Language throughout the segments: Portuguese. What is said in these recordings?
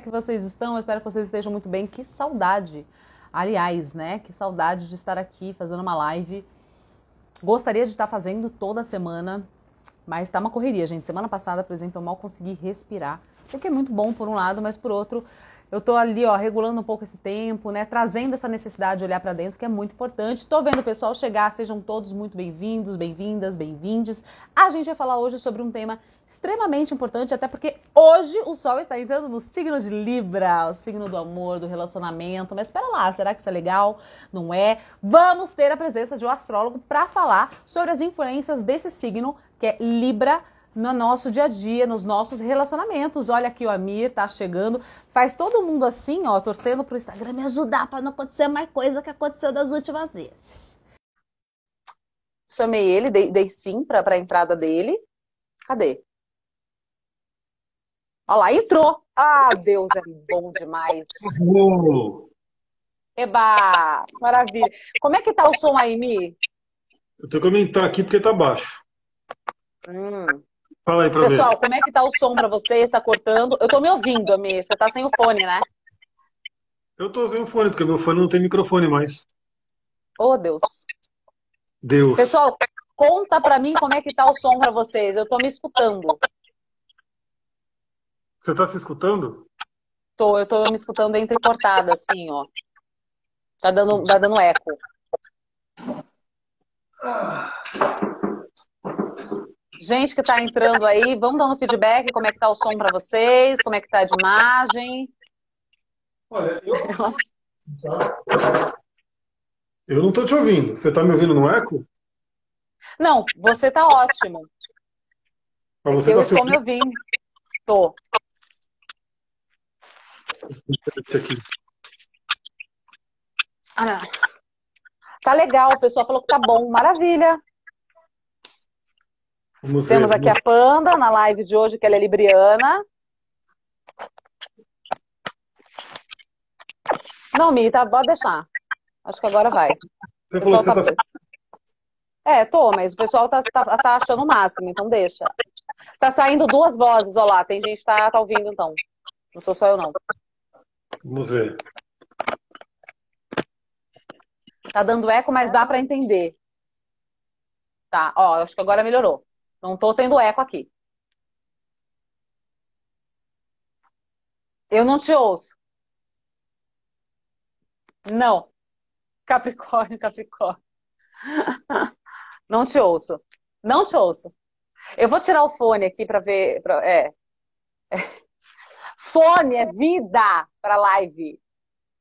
que vocês estão? Eu espero que vocês estejam muito bem. Que saudade. Aliás, né? Que saudade de estar aqui fazendo uma live. Gostaria de estar fazendo toda semana, mas tá uma correria, gente. Semana passada, por exemplo, eu mal consegui respirar. O que é muito bom por um lado, mas por outro, eu estou ali, ó, regulando um pouco esse tempo, né? Trazendo essa necessidade de olhar para dentro, que é muito importante. Estou vendo o pessoal chegar, sejam todos muito bem-vindos, bem-vindas, bem-vindes. A gente vai falar hoje sobre um tema extremamente importante, até porque hoje o Sol está entrando no signo de Libra, o signo do amor, do relacionamento. Mas espera lá, será que isso é legal? Não é? Vamos ter a presença de um astrólogo para falar sobre as influências desse signo, que é Libra no nosso dia a dia, nos nossos relacionamentos. Olha aqui o Amir tá chegando, faz todo mundo assim, ó, torcendo pro Instagram me ajudar para não acontecer mais coisa que aconteceu das últimas vezes. Chamei ele, dei, dei sim para a entrada dele. Cadê? Olha lá, entrou. Ah, Deus é bom demais. Eba, maravilha. Como é que tá o som aí, Mi? Eu tenho que aumentar aqui porque tá baixo. Hum. Fala aí pra Pessoal, ver. como é que tá o som pra vocês? Tá cortando? Eu tô me ouvindo, Amir. Você tá sem o fone, né? Eu tô sem o fone, porque meu fone não tem microfone mais. Oh, Deus. Deus. Pessoal, conta pra mim como é que tá o som pra vocês. Eu tô me escutando. Você tá se escutando? Tô, eu tô me escutando entrecortada, assim, ó. Tá dando, tá dando eco. Ah. Gente que está entrando aí, vamos dando feedback, como é que está o som para vocês, como é que está de imagem. Olha, eu... eu não estou te ouvindo. Você está me ouvindo no eco? Não, você está ótimo. Mas você eu tá estou me ouvindo. Estou. Aqui. Ah, tá legal, o pessoal falou que tá bom, maravilha. Vamos Temos ver, aqui vamos... a Panda na live de hoje, que ela é libriana. Não, Mi, tá, pode deixar. Acho que agora vai. Você falou que você tá... tá... É, tô, mas o pessoal tá, tá, tá, achando o máximo, então deixa. Tá saindo duas vozes, ó lá. Tem gente que tá, tá ouvindo, então. Não sou só eu, não. Vamos ver. Tá dando eco, mas dá para entender. Tá, ó, acho que agora melhorou. Não estou tendo eco aqui. Eu não te ouço. Não. Capricórnio, Capricórnio. Não te ouço. Não te ouço. Eu vou tirar o fone aqui para ver. Pra, é. Fone é vida para live.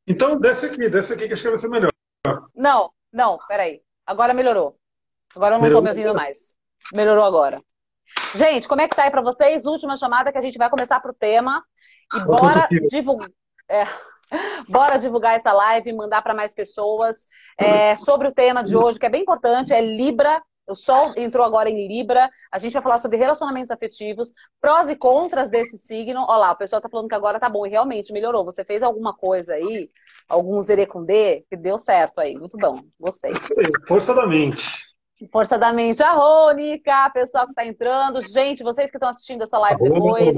Então desce aqui, desce aqui que acho que vai ser melhor. Não, não, peraí. Agora melhorou. Agora eu não estou me ouvindo mais. Melhorou agora. Gente, como é que tá aí para vocês? Última chamada que a gente vai começar pro tema. E bora divulgar. É, bora divulgar essa live, mandar para mais pessoas é, sobre o tema de hoje, que é bem importante, é Libra. O Sol entrou agora em Libra. A gente vai falar sobre relacionamentos afetivos, prós e contras desse signo. Olha lá, o pessoal tá falando que agora tá bom e realmente melhorou. Você fez alguma coisa aí, algum zerecundê, que deu certo aí. Muito bom, gostei. Força da mente. Força da mente. A Rônica, pessoal que está entrando. Gente, vocês que estão assistindo essa live depois.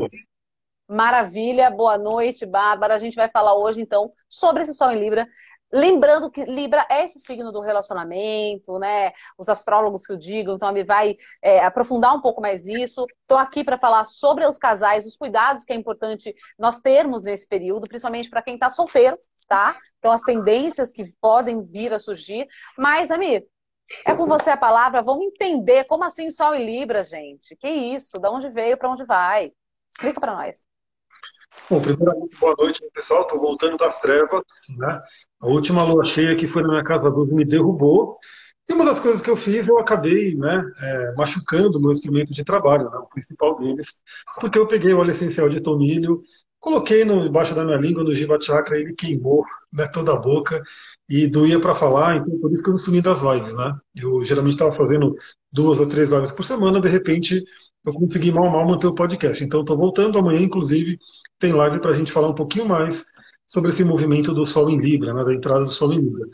Maravilha, boa noite, Bárbara. A gente vai falar hoje, então, sobre esse Sol em Libra. Lembrando que Libra é esse signo do relacionamento, né? Os astrólogos que o digam, então ele vai é, aprofundar um pouco mais isso. Estou aqui para falar sobre os casais, os cuidados que é importante nós termos nesse período, principalmente para quem está solteiro, tá? Então, as tendências que podem vir a surgir. Mas, Amir, é com você a palavra, vamos entender como assim Sol e Libra, gente. Que isso? De onde veio, para onde vai? Explica para nós. Bom, primeiramente, boa noite, pessoal. Estou voltando das trevas, né? A última lua cheia que foi na minha casa 12 me derrubou. E uma das coisas que eu fiz, eu acabei né, é, machucando o meu instrumento de trabalho, né, o principal deles, porque eu peguei o óleo essencial de tomilho, coloquei no, embaixo da minha língua, no Jiva Chakra, ele queimou né, toda a boca e doía para falar, então por isso que eu sumi das lives, né? Eu geralmente estava fazendo duas a três lives por semana, de repente eu consegui mal mal manter o podcast. Então estou voltando amanhã, inclusive, tem live para a gente falar um pouquinho mais sobre esse movimento do Sol em Libra, né, da entrada do Sol em Libra,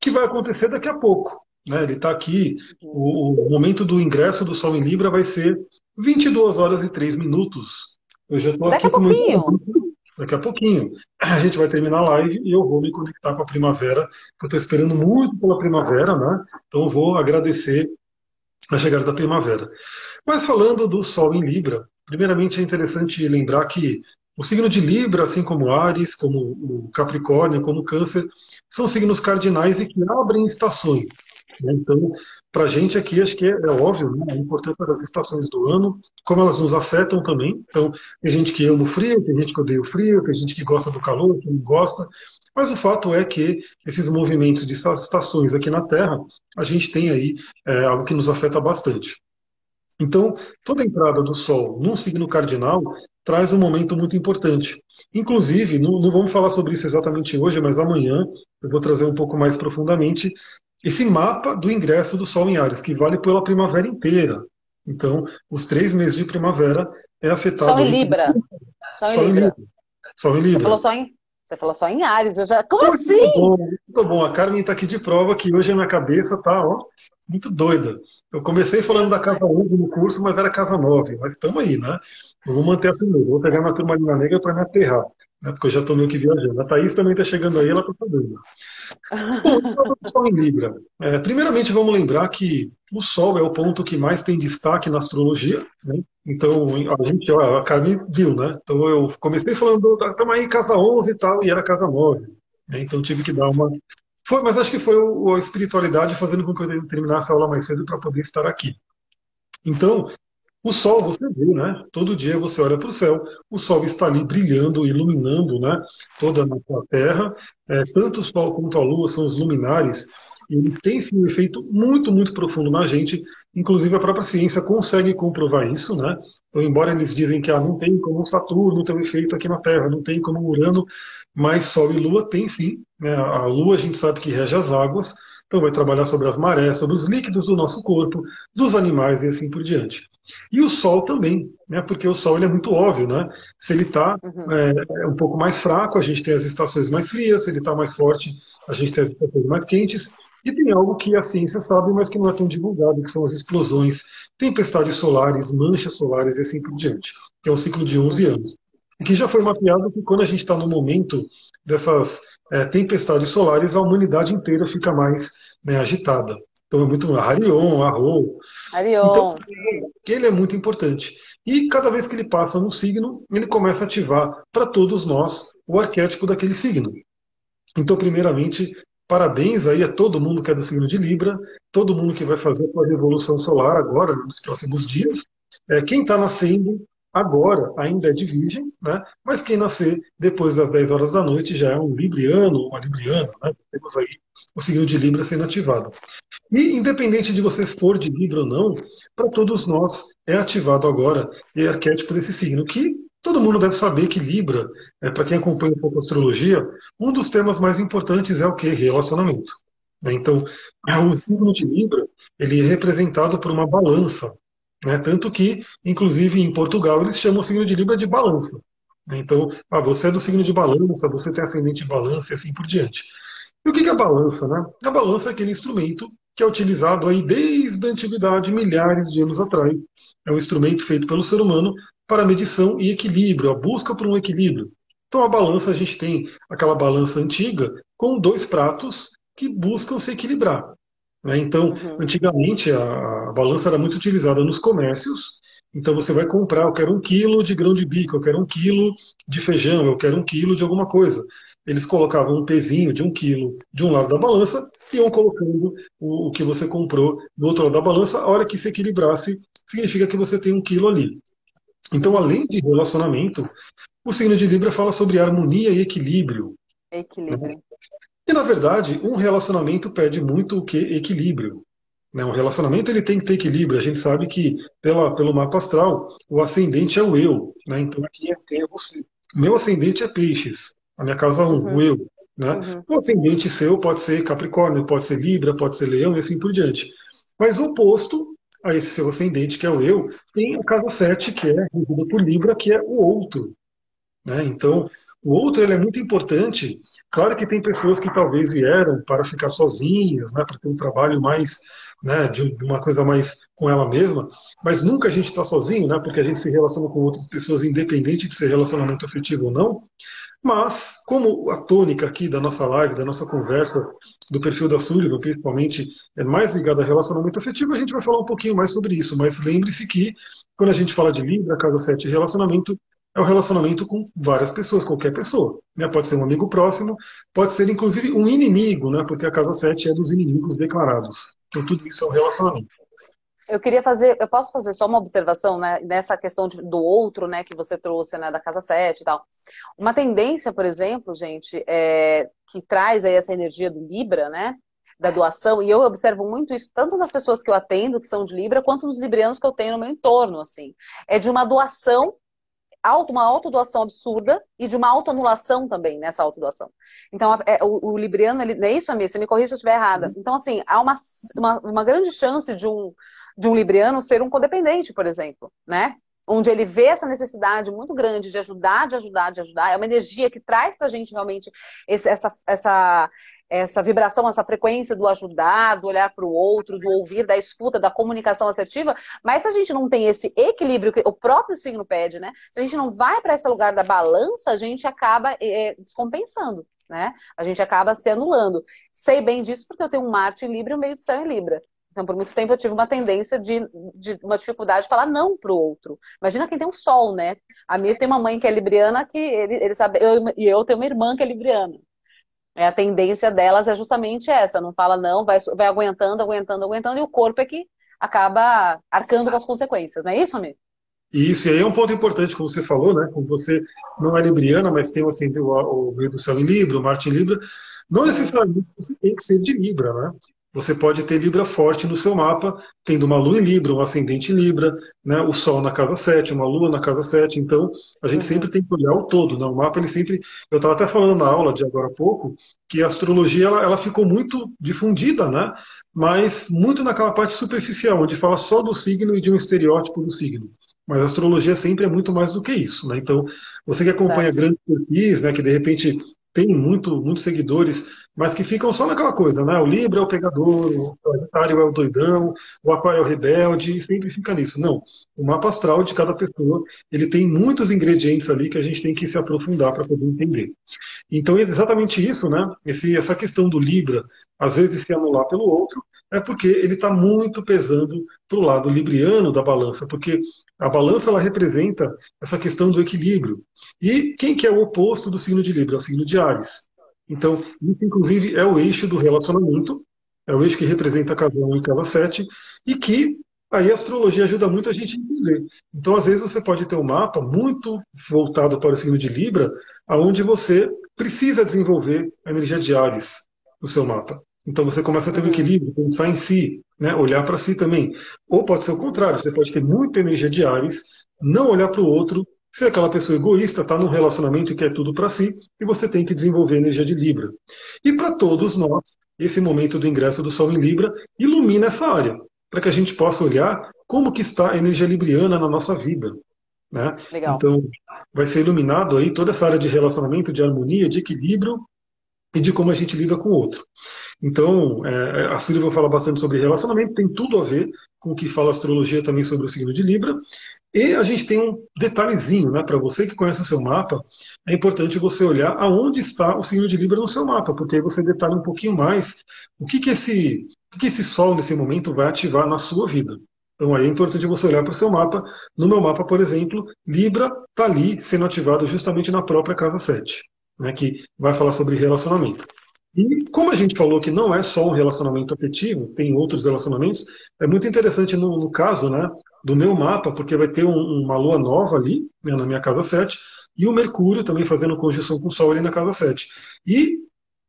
que vai acontecer daqui a pouco. Né? Ele está aqui, o, o momento do ingresso do Sol em Libra vai ser 22 horas e 3 minutos. Eu já estou aqui com meu... daqui a pouquinho. A gente vai terminar a live e eu vou me conectar com a primavera, que eu estou esperando muito pela primavera, né? Então vou agradecer a chegada da primavera. Mas falando do Sol em Libra, primeiramente é interessante lembrar que o signo de Libra, assim como Ares, como o Capricórnio, como o Câncer, são signos cardinais e que abrem estações. Né? Então, para a gente aqui, acho que é, é óbvio né? a importância das estações do ano, como elas nos afetam também. Então, tem gente que ama o frio, tem gente que odeia o frio, tem gente que gosta do calor, que não gosta. Mas o fato é que esses movimentos de estações aqui na Terra, a gente tem aí é, algo que nos afeta bastante. Então, toda entrada do Sol num signo cardinal traz um momento muito importante. Inclusive, não, não, vamos falar sobre isso exatamente hoje, mas amanhã eu vou trazer um pouco mais profundamente esse mapa do ingresso do Sol em Ares, que vale pela primavera inteira. Então, os três meses de primavera é afetado. Sol em Libra. Sol em, Sol Libra. Libra. Sol em Libra. Você falou só em, você falou só em Ares. Eu já... Como muito assim? Bom, muito bom. A Carmen está aqui de prova que hoje a minha cabeça tá ó, muito doida. Eu comecei falando da casa 11 no curso, mas era casa 9. Mas estamos aí, né? Eu vou manter a primeira. Vou pegar minha turma Negra para me aterrar. Né? Porque eu já estou meio que viajando. A Thaís também está chegando aí, ela está sabendo. Bom, o Sol em Libra. É, primeiramente, vamos lembrar que o Sol é o ponto que mais tem destaque na astrologia. Né? Então, a gente, a Carmen viu, né? Então, eu comecei falando, estamos aí casa 11 e tal, e era casa 9. Né? Então, tive que dar uma. Foi, mas acho que foi a espiritualidade fazendo com que eu terminasse a aula mais cedo para poder estar aqui. Então, o Sol, você vê, né? Todo dia você olha para o céu, o Sol está ali brilhando, iluminando né? toda a nossa Terra. É, tanto o Sol quanto a Lua são os luminares, eles têm sim um efeito muito, muito profundo na gente. Inclusive a própria ciência consegue comprovar isso, né? Então, embora eles dizem que ah, não tem como Saturno ter um efeito aqui na Terra, não tem como Urano, mas Sol e Lua tem sim. Né? A Lua a gente sabe que rege as águas, então vai trabalhar sobre as marés, sobre os líquidos do nosso corpo, dos animais e assim por diante. E o Sol também, né? porque o Sol ele é muito óbvio, né? Se ele está uhum. é, é, um pouco mais fraco, a gente tem as estações mais frias, se ele está mais forte, a gente tem as estações mais quentes. E tem algo que a ciência sabe, mas que não é tão divulgado, que são as explosões, tempestades solares, manchas solares e assim por diante, que é um ciclo de 11 anos. E que já foi mapeado que quando a gente está no momento dessas é, tempestades solares, a humanidade inteira fica mais né, agitada. Então é muito Harion, Arro. Harion. Então, ele é muito importante. E cada vez que ele passa no signo, ele começa a ativar para todos nós o arquétipo daquele signo. Então, primeiramente, parabéns aí a todo mundo que é do signo de Libra, todo mundo que vai fazer a revolução solar agora, nos próximos dias. É, quem está nascendo agora ainda é de virgem, né? mas quem nascer depois das 10 horas da noite já é um libriano ou uma libriana. Né? Temos aí o signo de Libra sendo ativado. E independente de você for de Libra ou não, para todos nós é ativado agora o arquétipo desse signo, que todo mundo deve saber que Libra, é, para quem acompanha um pouco a astrologia, um dos temas mais importantes é o que? Relacionamento. Né? Então, o signo de Libra ele é representado por uma balança, né? Tanto que, inclusive, em Portugal, eles chamam o signo de Libra de balança. Né? Então, ah, você é do signo de balança, você tem ascendente de balança e assim por diante. E o que é a balança? Né? A balança é aquele instrumento que é utilizado aí desde a antiguidade, milhares de anos atrás. É um instrumento feito pelo ser humano para medição e equilíbrio, a busca por um equilíbrio. Então, a balança, a gente tem aquela balança antiga com dois pratos que buscam se equilibrar. Né? Então, uhum. antigamente a, a, balança era muito utilizada nos comércios. Então você vai comprar, eu quero um quilo de grão de bico, eu quero um quilo de feijão, eu quero um quilo de alguma coisa. Eles colocavam um pezinho de um quilo de um lado da balança e iam colocando o, o que você comprou do outro lado da balança. A hora que se equilibrasse, significa que você tem um quilo ali. Então, além de relacionamento, o signo de Libra fala sobre harmonia e equilíbrio. Equilíbrio. E na verdade, um relacionamento pede muito o que? Equilíbrio. Né? Um relacionamento ele tem que ter equilíbrio. A gente sabe que pela, pelo mapa astral, o ascendente é o eu. Né? Então aqui é, quem é você. Meu ascendente é peixes. A minha casa 1, um, uhum. o eu. Né? Uhum. O ascendente seu pode ser Capricórnio, pode ser Libra, pode ser Leão e assim por diante. Mas o oposto a esse seu ascendente, que é o eu, tem a casa 7, que é regida por Libra, que é o outro. Né? Então, O outro ele é muito importante. Claro que tem pessoas que talvez vieram para ficar sozinhas, né, para ter um trabalho mais, né, de uma coisa mais com ela mesma, mas nunca a gente está sozinho, né, porque a gente se relaciona com outras pessoas, independente de ser relacionamento afetivo ou não. Mas, como a tônica aqui da nossa live, da nossa conversa, do perfil da Sullivan, principalmente, é mais ligada a relacionamento afetivo, a gente vai falar um pouquinho mais sobre isso. Mas lembre-se que, quando a gente fala de Libra, casa 7 relacionamento, é o relacionamento com várias pessoas, qualquer pessoa. Né? Pode ser um amigo próximo, pode ser inclusive um inimigo, né? porque a casa 7 é dos inimigos declarados. Então tudo isso é um relacionamento. Eu queria fazer, eu posso fazer só uma observação né, nessa questão de, do outro, né, que você trouxe, né, da casa 7 e tal. Uma tendência, por exemplo, gente, é, que traz aí essa energia do Libra, né, da doação, e eu observo muito isso, tanto nas pessoas que eu atendo, que são de Libra, quanto nos librianos que eu tenho no meu entorno, assim. É de uma doação auto, uma autodoação absurda e de uma autoanulação também nessa autodoação. Então, é, o, o, Libriano, ele, é isso, Amir? Você me corrija se eu estiver errada. Uhum. Então, assim, há uma, uma, uma, grande chance de um, de um Libriano ser um codependente, por exemplo, né? Onde ele vê essa necessidade muito grande de ajudar, de ajudar, de ajudar. É uma energia que traz pra gente realmente esse, essa, essa, essa vibração, essa frequência do ajudar, do olhar para o outro, do ouvir, da escuta, da comunicação assertiva. Mas se a gente não tem esse equilíbrio que o próprio signo pede, né? Se a gente não vai para esse lugar da balança, a gente acaba é, descompensando. Né? A gente acaba se anulando. Sei bem disso porque eu tenho um Marte em Libra e um meio do céu em Libra. Então, por muito tempo, eu tive uma tendência de, de uma dificuldade de falar não para o outro. Imagina quem tem um sol, né? A Mir tem uma mãe que é libriana, que ele, ele sabe, eu, e eu tenho uma irmã que é libriana. É, a tendência delas é justamente essa, não fala não, vai, vai aguentando, aguentando, aguentando, e o corpo é que acaba arcando com as consequências, não é isso, amigo? Isso, e aí é um ponto importante, como você falou, né? Como você não é libriana, mas tem assim, o, o meio do céu em Libra, o Marte em Libra, não necessariamente você tem que ser de Libra, né? Você pode ter Libra forte no seu mapa, tendo uma Lua em Libra, um ascendente em Libra, né, o Sol na casa 7, uma Lua na casa 7. Então, a gente uhum. sempre tem que olhar o todo. Né? O mapa, ele sempre. Eu estava até falando na aula de agora há pouco que a astrologia ela, ela ficou muito difundida, né? mas muito naquela parte superficial, onde fala só do signo e de um estereótipo do signo. Mas a astrologia sempre é muito mais do que isso. Né? Então, você que acompanha grandes perfis, né, que de repente tem muito, muitos seguidores, mas que ficam só naquela coisa, né? O Libra é o pegador, o Sagitário é o doidão, o Aquário é o rebelde, e sempre fica nisso. Não. O mapa astral de cada pessoa, ele tem muitos ingredientes ali que a gente tem que se aprofundar para poder entender. Então, é exatamente isso, né? Esse, essa questão do Libra, às vezes se anular pelo outro, é porque ele está muito pesando para o lado libriano da balança, porque a balança ela representa essa questão do equilíbrio. E quem que é o oposto do signo de Libra? É o signo de Ares. Então, isso inclusive é o eixo do relacionamento, é o eixo que representa cada um e cada sete, e que aí a astrologia ajuda muito a gente a entender. Então, às vezes, você pode ter um mapa muito voltado para o signo de Libra, aonde você precisa desenvolver a energia de Ares no seu mapa. Então você começa a ter um uhum. equilíbrio, pensar em si, né? olhar para si também. Ou pode ser o contrário, você pode ter muita energia de Ares, não olhar para o outro, ser aquela pessoa egoísta, está num relacionamento e quer tudo para si, e você tem que desenvolver energia de Libra. E para todos nós, esse momento do ingresso do Sol em Libra ilumina essa área, para que a gente possa olhar como que está a energia libriana na nossa vida. Né? Então, vai ser iluminado aí toda essa área de relacionamento, de harmonia, de equilíbrio e de como a gente lida com o outro. Então, é, a Sullivan fala bastante sobre relacionamento, tem tudo a ver com o que fala a astrologia também sobre o signo de Libra. E a gente tem um detalhezinho, né? Para você que conhece o seu mapa, é importante você olhar aonde está o signo de Libra no seu mapa, porque aí você detalha um pouquinho mais o que, que, esse, o que, que esse Sol nesse momento vai ativar na sua vida. Então aí é importante você olhar para o seu mapa. No meu mapa, por exemplo, Libra está ali sendo ativado justamente na própria casa 7, né, que vai falar sobre relacionamento. E como a gente falou que não é só um relacionamento afetivo, tem outros relacionamentos, é muito interessante no, no caso né, do meu mapa, porque vai ter um, uma lua nova ali, né, na minha casa 7, e o Mercúrio também fazendo conjunção com o Sol ali na casa 7. E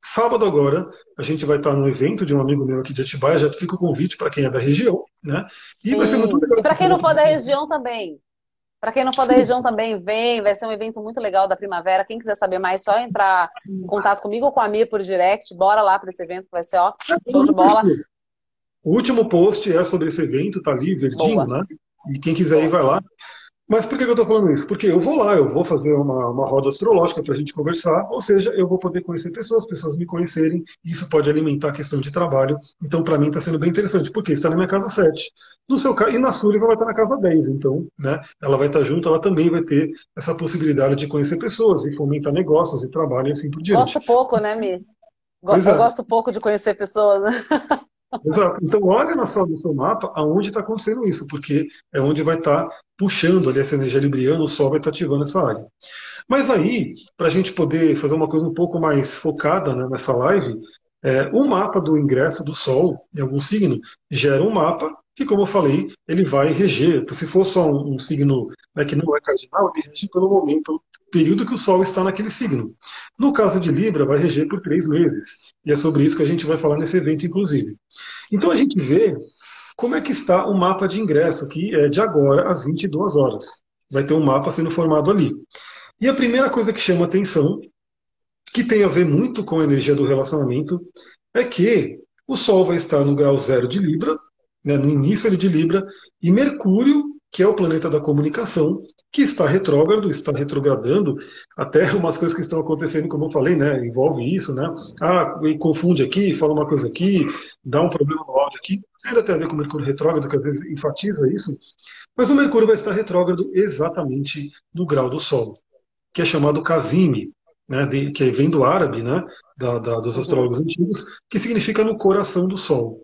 sábado agora, a gente vai estar no evento de um amigo meu aqui de Atibaia, já fica o convite para quem é da região, né? E Sim. vai ser muito legal. E para quem não for da região também. Para quem não for da região também, vem, vai ser um evento muito legal da primavera. Quem quiser saber mais, só entrar em contato comigo ou com a Mia por direct. Bora lá para esse evento, que vai ser ó, show de bola. O último post é sobre esse evento, tá ali, verdinho, Boa. né? E quem quiser ir, vai lá. Mas por que eu estou falando isso? Porque eu vou lá, eu vou fazer uma, uma roda astrológica para a gente conversar, ou seja, eu vou poder conhecer pessoas, pessoas me conhecerem, e isso pode alimentar a questão de trabalho. Então, para mim, está sendo bem interessante, porque está na minha casa 7. No seu e na sua, vai estar na casa 10. Então, né, ela vai estar junto, ela também vai ter essa possibilidade de conhecer pessoas e fomentar negócios e trabalho e assim por diante. Gosto pouco, né, Mi? Gosto, é. Eu gosto pouco de conhecer pessoas, né? Exato. Então, olha na sua, no seu mapa aonde está acontecendo isso, porque é onde vai estar tá puxando ali essa energia libriana, o Sol vai estar tá ativando essa área. Mas aí, para a gente poder fazer uma coisa um pouco mais focada né, nessa live, é, o mapa do ingresso do Sol em algum signo gera um mapa que, como eu falei, ele vai reger. Se for só um, um signo né, que não é cardinal, ele rege pelo momento, período que o Sol está naquele signo. No caso de Libra, vai reger por três meses. E é sobre isso que a gente vai falar nesse evento, inclusive. Então a gente vê como é que está o mapa de ingresso, que é de agora às 22 horas. Vai ter um mapa sendo formado ali. E a primeira coisa que chama atenção, que tem a ver muito com a energia do relacionamento, é que o Sol vai estar no grau zero de Libra, né, no início ele de Libra, e Mercúrio que é o planeta da comunicação, que está retrógrado, está retrogradando, até umas coisas que estão acontecendo, como eu falei, né? Envolve isso, né? Ah, confunde aqui, fala uma coisa aqui, dá um problema no áudio aqui. Ainda tem a ver com o Mercúrio retrógrado, que às vezes enfatiza isso. Mas o Mercúrio vai estar retrógrado exatamente no grau do Sol, que é chamado Kazimi, né, de, que vem do árabe, né, da, da, dos astrólogos antigos, que significa no coração do Sol.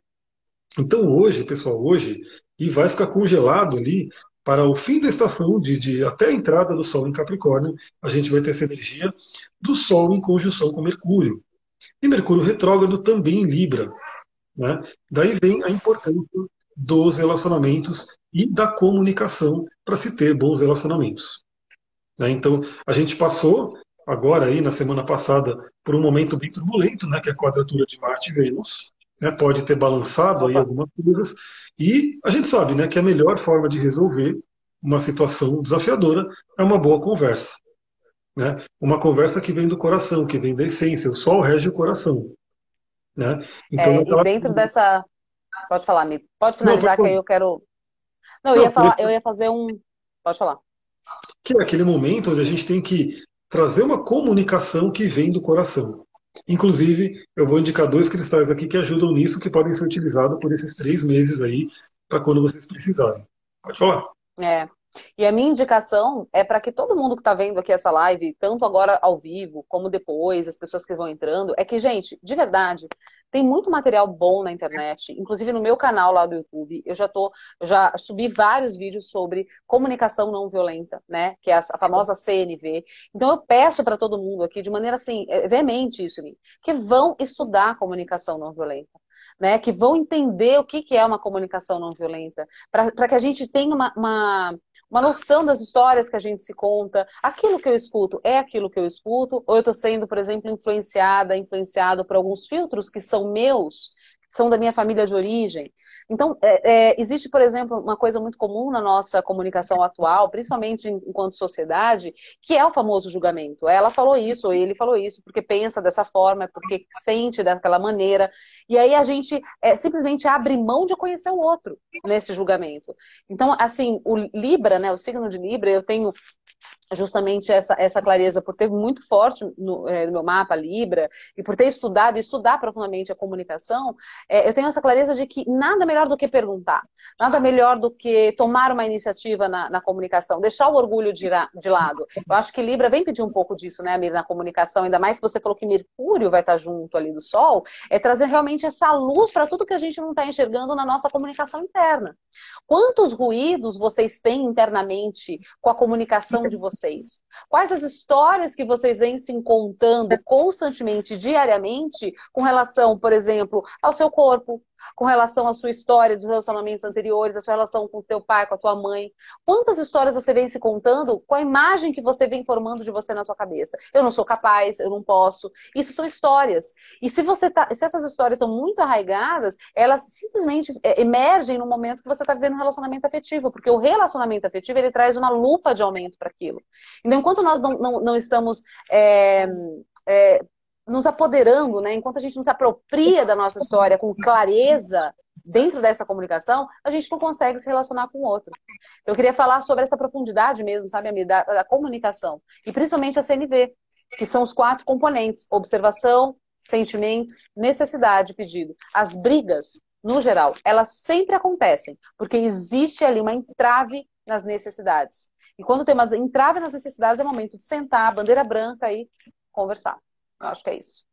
Então hoje, pessoal, hoje e vai ficar congelado ali para o fim da estação, de, de, até a entrada do Sol em Capricórnio, a gente vai ter essa energia do Sol em conjunção com Mercúrio. E Mercúrio retrógrado também em Libra. Né? Daí vem a importância dos relacionamentos e da comunicação para se ter bons relacionamentos. Né? Então, a gente passou agora aí na semana passada por um momento bem turbulento, né, que é a quadratura de Marte e Vênus, né, pode ter balançado aí algumas coisas, e a gente sabe né, que a melhor forma de resolver uma situação desafiadora é uma boa conversa. Né? Uma conversa que vem do coração, que vem da essência, o sol rege o coração. Né? Então, é, e dentro dessa. Pode falar, Mi. Pode finalizar Não, que aí eu quero. Não, eu ia, falar, eu ia fazer um. Pode falar. Que é aquele momento onde a gente tem que trazer uma comunicação que vem do coração. Inclusive, eu vou indicar dois cristais aqui que ajudam nisso, que podem ser utilizados por esses três meses aí, para quando vocês precisarem. Pode falar. É, e a minha indicação é para que todo mundo que está vendo aqui essa live, tanto agora ao vivo, como depois, as pessoas que vão entrando, é que, gente, de verdade, tem muito material bom na internet, inclusive no meu canal lá do YouTube, eu já tô, já subi vários vídeos sobre comunicação não violenta, né? Que é a, famosa CNV. Então eu peço para todo mundo aqui, de maneira assim, é, veemente isso, que vão estudar comunicação não violenta né, que vão entender o que, que é uma comunicação não violenta, para que a gente tenha uma, uma, uma, noção das histórias que a gente se conta. Aquilo que eu escuto é aquilo que eu escuto, ou eu estou sendo, por exemplo, influenciada, influenciado por alguns filtros que são meus, são da minha família de origem. Então, é, é, existe, por exemplo, uma coisa muito comum na nossa comunicação atual, principalmente enquanto sociedade, que é o famoso julgamento. Ela falou isso, ou ele falou isso, porque pensa dessa forma, porque sente daquela maneira. E aí a gente é, simplesmente abre mão de conhecer o outro nesse julgamento. Então, assim, o Libra, né, o signo de Libra, eu tenho justamente essa, essa clareza por ter muito forte no, é, no, meu mapa Libra e por ter estudado e estudar profundamente a comunicação, é, eu tenho essa clareza de que nada melhor do que perguntar, nada melhor do que tomar uma iniciativa na, na comunicação, deixar o orgulho de, de, lado. Eu acho que Libra vem pedir um pouco disso, né, Amir, na comunicação, ainda mais que você falou que Mercúrio vai estar junto ali do Sol, é trazer realmente essa luz para tudo que a gente não está enxergando na nossa comunicação interna. Quantos ruídos vocês têm internamente com a comunicação de vocês? Quais as histórias que vocês vêm se contando constantemente, diariamente, com relação, por exemplo, ao seu corpo, com relação à sua história dos relacionamentos anteriores, a sua relação com o teu pai, com a tua mãe. Quantas histórias você vem se contando com a imagem que você vem formando de você na sua cabeça? Eu não sou capaz, eu não posso. Isso são histórias. E se você tá, se essas histórias são muito arraigadas, elas simplesmente é, emergem no momento que você está vivendo um relacionamento afetivo, porque o relacionamento afetivo ele traz uma lupa de aumento para aquilo. Então, enquanto nós não, não, não estamos é, é, nos apoderando, né? Enquanto a gente não se apropria da nossa história com clareza dentro dessa comunicação, a gente não consegue se relacionar com o outro. Eu queria falar sobre essa profundidade mesmo, sabe, da, da comunicação. E principalmente a CNV, que são os quatro componentes: observação, sentimento, necessidade, pedido. As brigas, no geral, elas sempre acontecem, porque existe ali uma entrave nas necessidades. E quando tem uma entrave nas necessidades, é momento de sentar, bandeira branca e conversar. Eu acho que é isso.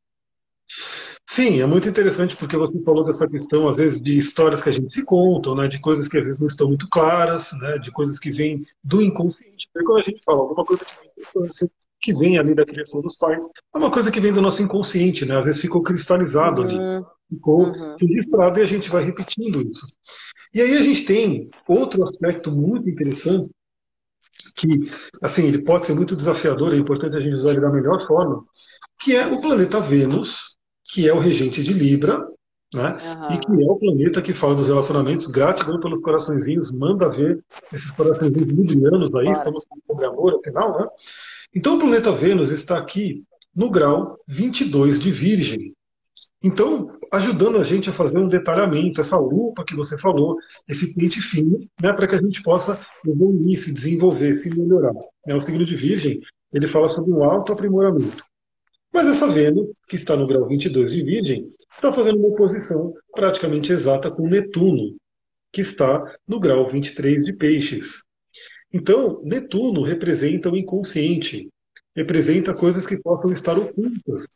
Sim, é muito interessante porque você falou dessa questão, às vezes, de histórias que a gente se conta, né, de coisas que às vezes não estão muito claras, né, de coisas que vêm do inconsciente. Porque quando a gente fala alguma coisa que, que vem ali da criação dos pais, é uma coisa que vem do nosso inconsciente, né, às vezes ficou cristalizado uhum. ali, ficou uhum. registrado e a gente vai repetindo isso. E aí a gente tem outro aspecto muito interessante, que, assim, ele pode ser muito desafiador, é importante a gente usar ele da melhor forma, que é o planeta Vênus, que é o regente de Libra, né? Uhum. E que é o planeta que fala dos relacionamentos. Gratidão pelos coraçõezinhos, manda ver esses coraçõezinhos librianos aí, claro. estamos sobre amor, afinal, né? Então o planeta Vênus está aqui no grau 22 de Virgem. Então, ajudando a gente a fazer um detalhamento, essa lupa que você falou, esse pente fino, né, para que a gente possa evoluir, se desenvolver, se melhorar. É, o signo de Virgem, ele fala sobre um alto aprimoramento. Mas essa Vênus, que está no grau 22 de Virgem, está fazendo uma oposição praticamente exata com Netuno, que está no grau 23 de Peixes. Então, Netuno representa o inconsciente, representa coisas que possam estar ocultas.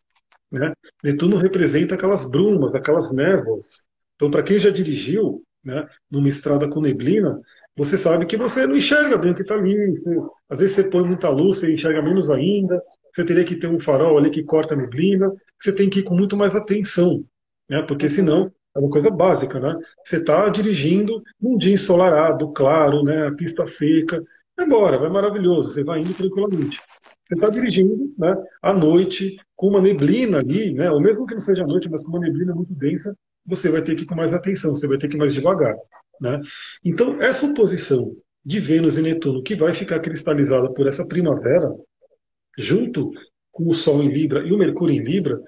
Né? Netuno representa aquelas brumas, aquelas névoas. Então, para quem já dirigiu né, numa estrada com neblina, você sabe que você não enxerga bem o que está ali. Você, às vezes você põe muita luz, você enxerga menos ainda você teria que ter um farol ali que corta a neblina, você tem que ir com muito mais atenção, né? Porque senão é uma coisa básica, né? Você está dirigindo num dia ensolarado, claro, né? A pista seca, vai embora, vai maravilhoso, você vai indo tranquilamente. Você está dirigindo, né? À noite, com uma neblina ali, né? Ou mesmo que não seja noite, mas com uma neblina muito densa, você vai ter que ir com mais atenção, você vai ter que ir mais devagar, né? Então essa oposição de Vênus e Netuno que vai ficar cristalizada por essa primavera, junto com o Sol em Libra e o Mercúrio em Libra,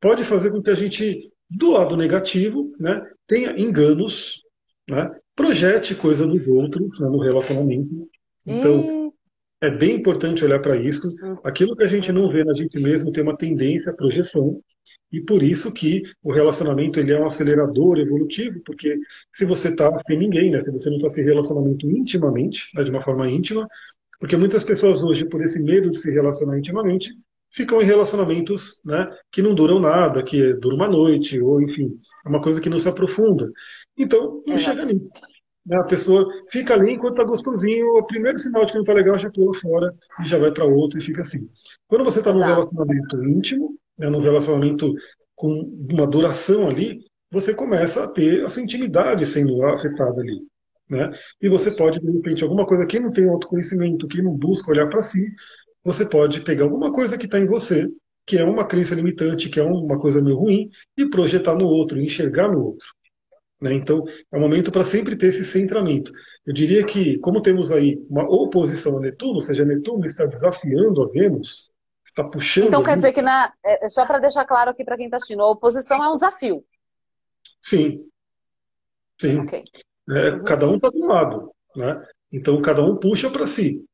pode fazer com que a gente, do lado negativo, né, tenha enganos, né, projete coisa nos outros, né, no relacionamento. Então, é bem importante olhar para isso. Hum. Aquilo que a gente não vê na gente mesmo tem uma tendência à projeção. E por isso que o relacionamento ele é um acelerador evolutivo, porque se você está sem ninguém, né, se você não está se relacionando intimamente, né, de uma forma íntima, porque muitas pessoas hoje, por esse medo de se relacionar intimamente, ficam em relacionamentos né, que não duram nada, que dura uma noite, ou enfim, é uma coisa que não se aprofunda. Então, não Exato. chega nisso. Né, a pessoa fica ali enquanto está gostosinho, o primeiro sinal de que não está legal já pula fora e já vai para outro e fica assim. Quando você está num relacionamento íntimo, né, num relacionamento com uma duração ali, você começa a ter a sua intimidade sendo afetada ali. Né? E você pode, de repente, alguma coisa, quem não tem autoconhecimento, quem não busca olhar para si, você pode pegar alguma coisa que está em você, que é uma crença limitante, que é uma coisa meio ruim, e projetar no outro, enxergar no outro. Né? Então, é um momento para sempre ter esse centramento. Eu diria que, como temos aí uma oposição a Netuno, ou seja, Netuno está desafiando a Vênus, está puxando. Então, quer dizer que, na, é, só para deixar claro aqui para quem está assistindo, a oposição é um desafio. Sim. Sim. Okay. Uhum. Cada um está de um lado. Né? Então, cada um puxa para si.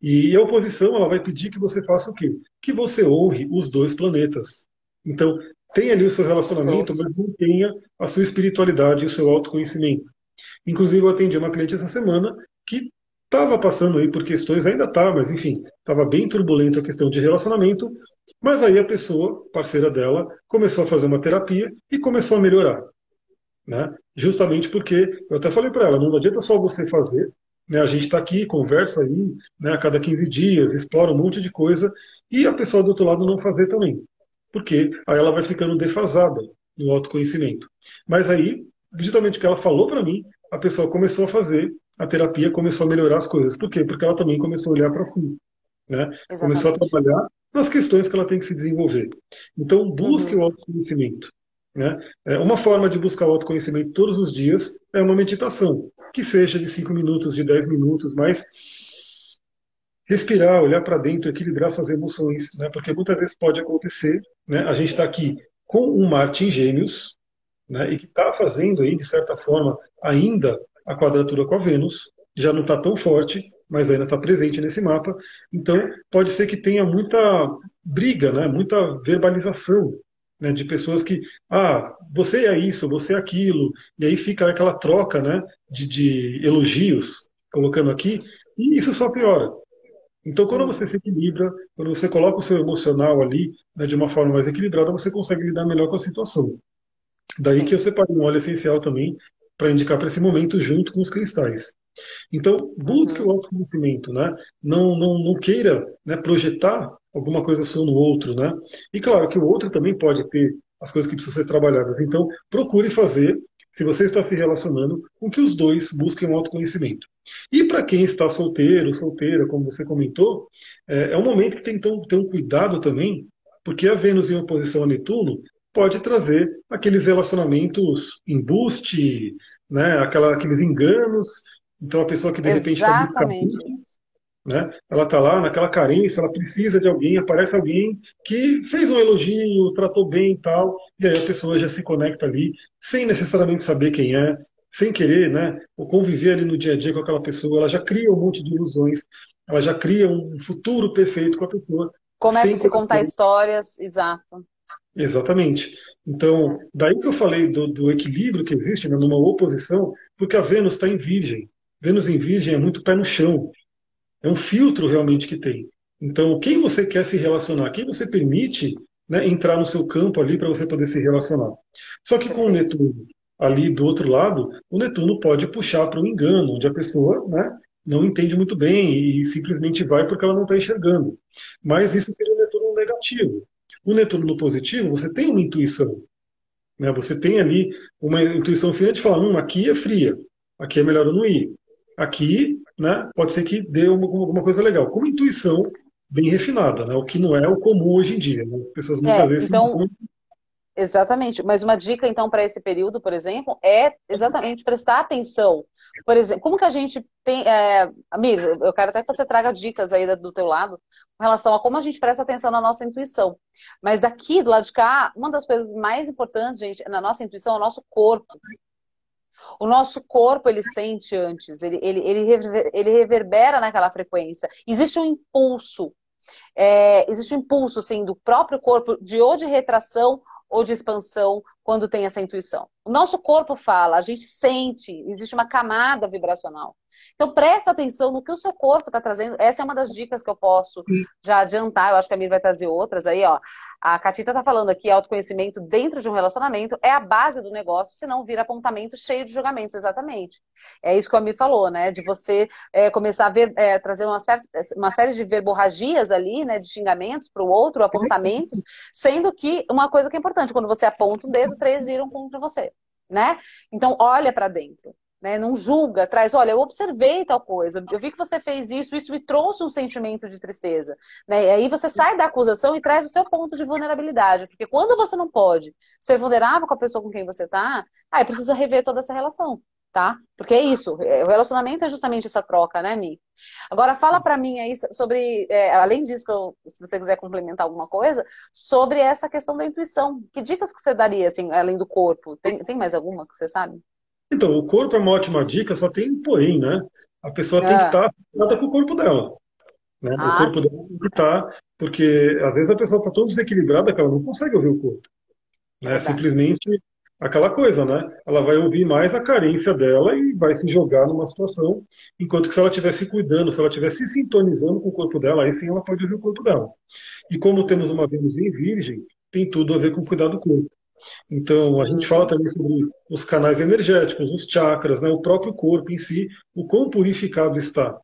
E a oposição ela vai pedir que você faça o quê? Que você honre os dois planetas. Então, tenha ali o seu relacionamento, mas mantenha a sua espiritualidade e o seu autoconhecimento. Inclusive, eu atendi uma cliente essa semana que estava passando aí por questões, ainda está, mas enfim, estava bem turbulento a questão de relacionamento, mas aí a pessoa, parceira dela, começou a fazer uma terapia e começou a melhorar. Né? Justamente porque, eu até falei para ela, não adianta só você fazer, né? a gente está aqui, conversa aí, né, a cada 15 dias, explora um monte de coisa, e a pessoa do outro lado não fazer também. Porque aí ela vai ficando defasada no autoconhecimento. Mas aí, justamente o que ela falou para mim, a pessoa começou a fazer, a terapia começou a melhorar as coisas. Por quê? Porque ela também começou a olhar para si. Né? Começou a trabalhar nas questões que ela tem que se desenvolver. Então, busque uhum. o autoconhecimento. Né? É, uma forma de buscar o autoconhecimento todos os dias é uma meditação, que seja de 5 minutos, de 10 minutos, mas respirar, olhar para dentro, equilibrar suas emoções, né? porque muitas vezes pode acontecer né, a gente está aqui com um Marte em Gêmeos, né, e que está fazendo aí, de certa forma, ainda a quadratura com a Vênus, já não está tão forte, mas ainda está presente nesse mapa. Então, pode ser que tenha muita briga, né, muita verbalização né, de pessoas que, ah, você é isso, você é aquilo, e aí fica aquela troca né, de, de elogios, colocando aqui, e isso só piora. Então, quando você se equilibra, quando você coloca o seu emocional ali né, de uma forma mais equilibrada, você consegue lidar melhor com a situação. Daí Sim. que eu separei um óleo essencial também para indicar para esse momento junto com os cristais. Então, busque uhum. o autoconhecimento, né? Não, não, não queira né, projetar alguma coisa sua no outro, né? E claro que o outro também pode ter as coisas que precisam ser trabalhadas. Então, procure fazer, se você está se relacionando, com que os dois busquem um autoconhecimento. E para quem está solteiro, solteira, como você comentou, é, é um momento que tem que ter um cuidado também, porque a Vênus em oposição a Netuno pode trazer aqueles relacionamentos embuste, né, aquela, aqueles enganos. Então, a pessoa que de repente está Exatamente né? Ela está lá naquela carência, ela precisa de alguém, aparece alguém que fez um elogio, tratou bem e tal, e aí a pessoa já se conecta ali, sem necessariamente saber quem é, sem querer, né? Ou conviver ali no dia a dia com aquela pessoa, ela já cria um monte de ilusões, ela já cria um futuro perfeito com a pessoa. Começa a se contar histórias, exato. Exatamente. Então, daí que eu falei do, do equilíbrio que existe né, numa oposição, porque a Vênus está em Virgem. Vênus em Virgem é muito pé no chão. É um filtro realmente que tem. Então, quem você quer se relacionar, quem você permite né, entrar no seu campo ali para você poder se relacionar. Só que com o Netuno ali do outro lado, o Netuno pode puxar para um engano, onde a pessoa né, não entende muito bem e simplesmente vai porque ela não está enxergando. Mas isso seria o Netuno negativo. O Netuno no positivo, você tem uma intuição. Né? Você tem ali uma intuição fina de falar, hum, aqui é fria, aqui é melhor eu não ir. Aqui né, pode ser que dê alguma coisa legal. Com uma intuição bem refinada, né, o que não é o comum hoje em dia. Né? Pessoas muitas é, vezes então... Exatamente, mas uma dica então para esse período, por exemplo, é exatamente prestar atenção. Por exemplo, como que a gente tem, é, amiga, eu quero até que você traga dicas aí do teu lado com relação a como a gente presta atenção na nossa intuição. Mas daqui do lado de cá, uma das coisas mais importantes, gente, na nossa intuição é o nosso corpo. O nosso corpo, ele sente antes, ele, ele, ele, ele reverbera naquela frequência. Existe um impulso, é, existe um impulso, assim, do próprio corpo, de ou de retração ou de expansão quando tem essa intuição. O nosso corpo fala, a gente sente, existe uma camada vibracional. Então presta atenção no que o seu corpo está trazendo. Essa é uma das dicas que eu posso já adiantar. Eu acho que a Mir vai trazer outras aí, ó. A Catita está falando aqui, autoconhecimento dentro de um relacionamento é a base do negócio, senão vira apontamento cheio de julgamentos, exatamente. É isso que a Mir falou, né? De você é, começar a ver, é, trazer uma, certa, uma série de verborragias ali, né? De xingamentos para o outro, apontamentos, sendo que uma coisa que é importante, quando você aponta o dedo, três viram contra você, né? Então, olha para dentro. Né? Não julga, traz, olha, eu observei tal coisa, eu vi que você fez isso, isso me trouxe um sentimento de tristeza. Né? E aí você sai da acusação e traz o seu ponto de vulnerabilidade. Porque quando você não pode ser vulnerável com a pessoa com quem você está, aí precisa rever toda essa relação. Tá? Porque é isso, é, o relacionamento é justamente essa troca, né, Mi? Agora fala para mim aí sobre, é, além disso, eu, se você quiser complementar alguma coisa, sobre essa questão da intuição. Que dicas que você daria, assim, além do corpo? Tem, tem mais alguma que você sabe? Então, o corpo é uma ótima dica, só tem um porém, né? A pessoa é. tem que estar é. tá com o corpo dela. Né? Ah, o corpo sim. dela tem que estar, tá, porque às vezes a pessoa está tão desequilibrada que ela não consegue ouvir o corpo. Né? Simplesmente aquela coisa, né? Ela vai ouvir mais a carência dela e vai se jogar numa situação, enquanto que se ela estiver se cuidando, se ela estiver se sintonizando com o corpo dela, aí sim ela pode ouvir o corpo dela. E como temos uma Vênus em Virgem, tem tudo a ver com cuidar do corpo. Então, a gente fala também sobre os canais energéticos, os chakras, né, o próprio corpo em si, o quão purificado está,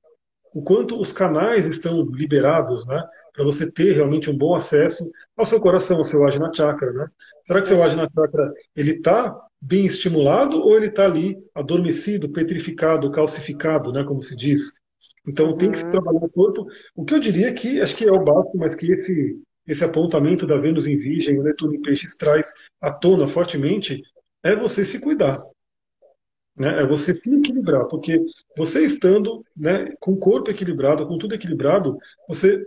o quanto os canais estão liberados, né, para você ter realmente um bom acesso ao seu coração, ao seu Ajna Chakra, né? Será que seu Ajna Chakra ele está bem estimulado ou ele está ali adormecido, petrificado, calcificado, né, como se diz? Então tem que se uhum. trabalhar o corpo. O que eu diria que acho que é o básico, mas que esse esse apontamento da Vênus em Virgem, o Netuno em Peixes traz à tona fortemente, é você se cuidar. Né? É você se equilibrar, porque você estando né, com o corpo equilibrado, com tudo equilibrado, você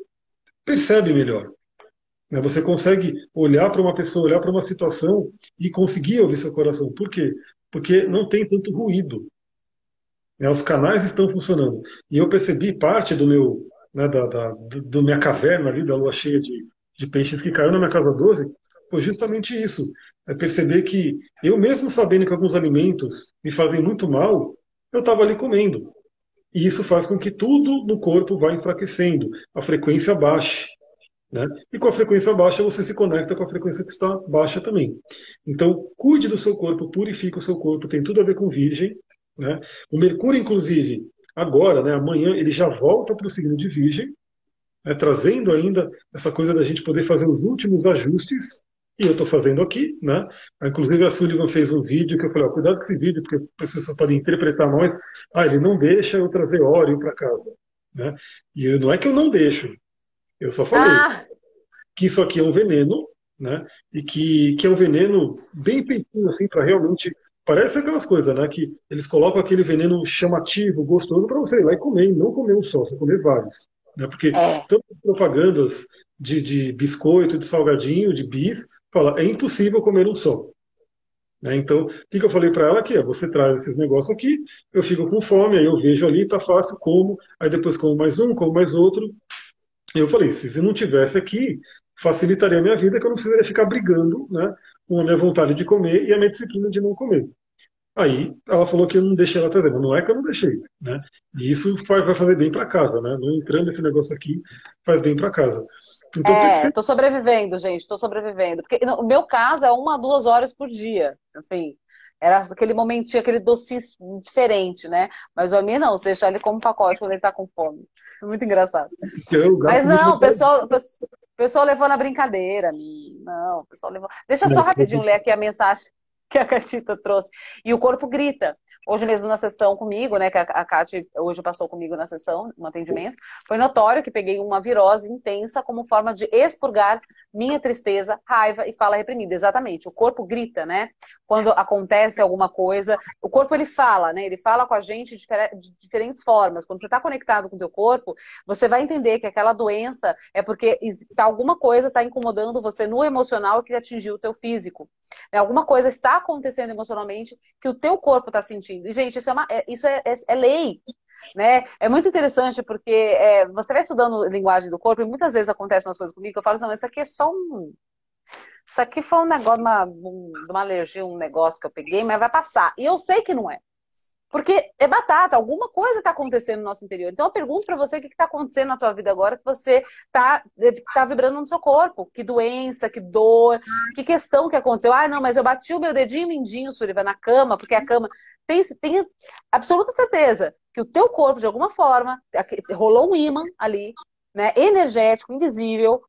percebe melhor. Né? Você consegue olhar para uma pessoa, olhar para uma situação e conseguir ouvir seu coração. Por quê? Porque não tem tanto ruído. Né? Os canais estão funcionando. E eu percebi parte do meu, né, da, da do minha caverna ali, da lua cheia de, de peixes que caiu na minha casa 12, foi justamente isso. É perceber que eu mesmo sabendo que alguns alimentos me fazem muito mal, eu estava ali comendo. E isso faz com que tudo no corpo vá enfraquecendo, a frequência baixe. Né? E com a frequência baixa, você se conecta com a frequência que está baixa também. Então, cuide do seu corpo, purifique o seu corpo, tem tudo a ver com Virgem. Né? O Mercúrio, inclusive, agora, né, amanhã, ele já volta para o signo de Virgem, né, trazendo ainda essa coisa da gente poder fazer os últimos ajustes e eu estou fazendo aqui, né? Inclusive a Sullivan fez um vídeo que eu falei, ó, cuidado com esse vídeo, porque as pessoas podem interpretar nós, ah, ele não deixa eu trazer óleo para casa, né? E eu, não é que eu não deixo, eu só falei ah. que isso aqui é um veneno, né? E que, que é um veneno bem feitinho, assim, para realmente parece aquelas coisas, né? Que eles colocam aquele veneno chamativo, gostoso para você ir lá e comer, e não comer um só, você comer vários. Né? Porque é. todas as propagandas de, de biscoito, de salgadinho, de bis, fala, é impossível comer um só. Né? Então, o que, que eu falei para ela aqui? Você traz esses negócios aqui, eu fico com fome, aí eu vejo ali, tá fácil, como, aí depois como mais um, como mais outro. Eu falei, se não tivesse aqui, facilitaria a minha vida, que eu não precisaria ficar brigando né, com a minha vontade de comer e a minha disciplina de não comer. Aí ela falou que eu não deixei ela trazer, mas não é que eu não deixei, né? E isso vai fazer bem para casa, né? Não entrando nesse negócio aqui faz bem para casa. Então, é, tô sobrevivendo, gente, tô sobrevivendo. Porque no meu caso é uma, duas horas por dia. Assim, era aquele momentinho, aquele docinho diferente, né? Mas o minha não, você deixa ele como pacote quando ele tá com fome. Muito engraçado. Mas não, o pessoal, o pessoal levou na brincadeira, me. Não, o pessoal levou. Deixa só rapidinho ler aqui a mensagem que a Catita trouxe. E o corpo grita hoje mesmo na sessão comigo, né, que a, Kate hoje passou comigo na sessão, no atendimento, foi notório que peguei uma virose intensa como forma de expurgar minha tristeza, raiva e fala reprimida. Exatamente, o corpo grita, né? Quando acontece alguma coisa, o corpo ele fala, né? Ele fala com a gente de diferentes formas. Quando você está conectado com o teu corpo, você vai entender que aquela doença é porque tá, alguma coisa está incomodando você no emocional que atingiu o teu físico. Né? Alguma coisa está acontecendo emocionalmente que o teu corpo está sentindo. E, gente, isso é, uma, é, isso é, é, é lei. Né? É muito interessante porque é, você vai estudando linguagem do corpo e muitas vezes acontecem umas coisas comigo que eu falo, não, isso aqui é só um. Isso aqui foi um negócio, uma, um, uma alergia, um negócio que eu peguei, mas vai passar. E eu sei que não é. Porque é batata, alguma coisa está acontecendo no nosso interior. Então eu pergunto para você o que está acontecendo na tua vida agora que você está tá vibrando no seu corpo. Que doença, que dor, que questão que aconteceu. Ah, não, mas eu bati o meu dedinho mindinho, Suriva, na cama, porque a cama. Tem, tem absoluta certeza que o teu corpo, de alguma forma, rolou um imã ali, né, energético, invisível,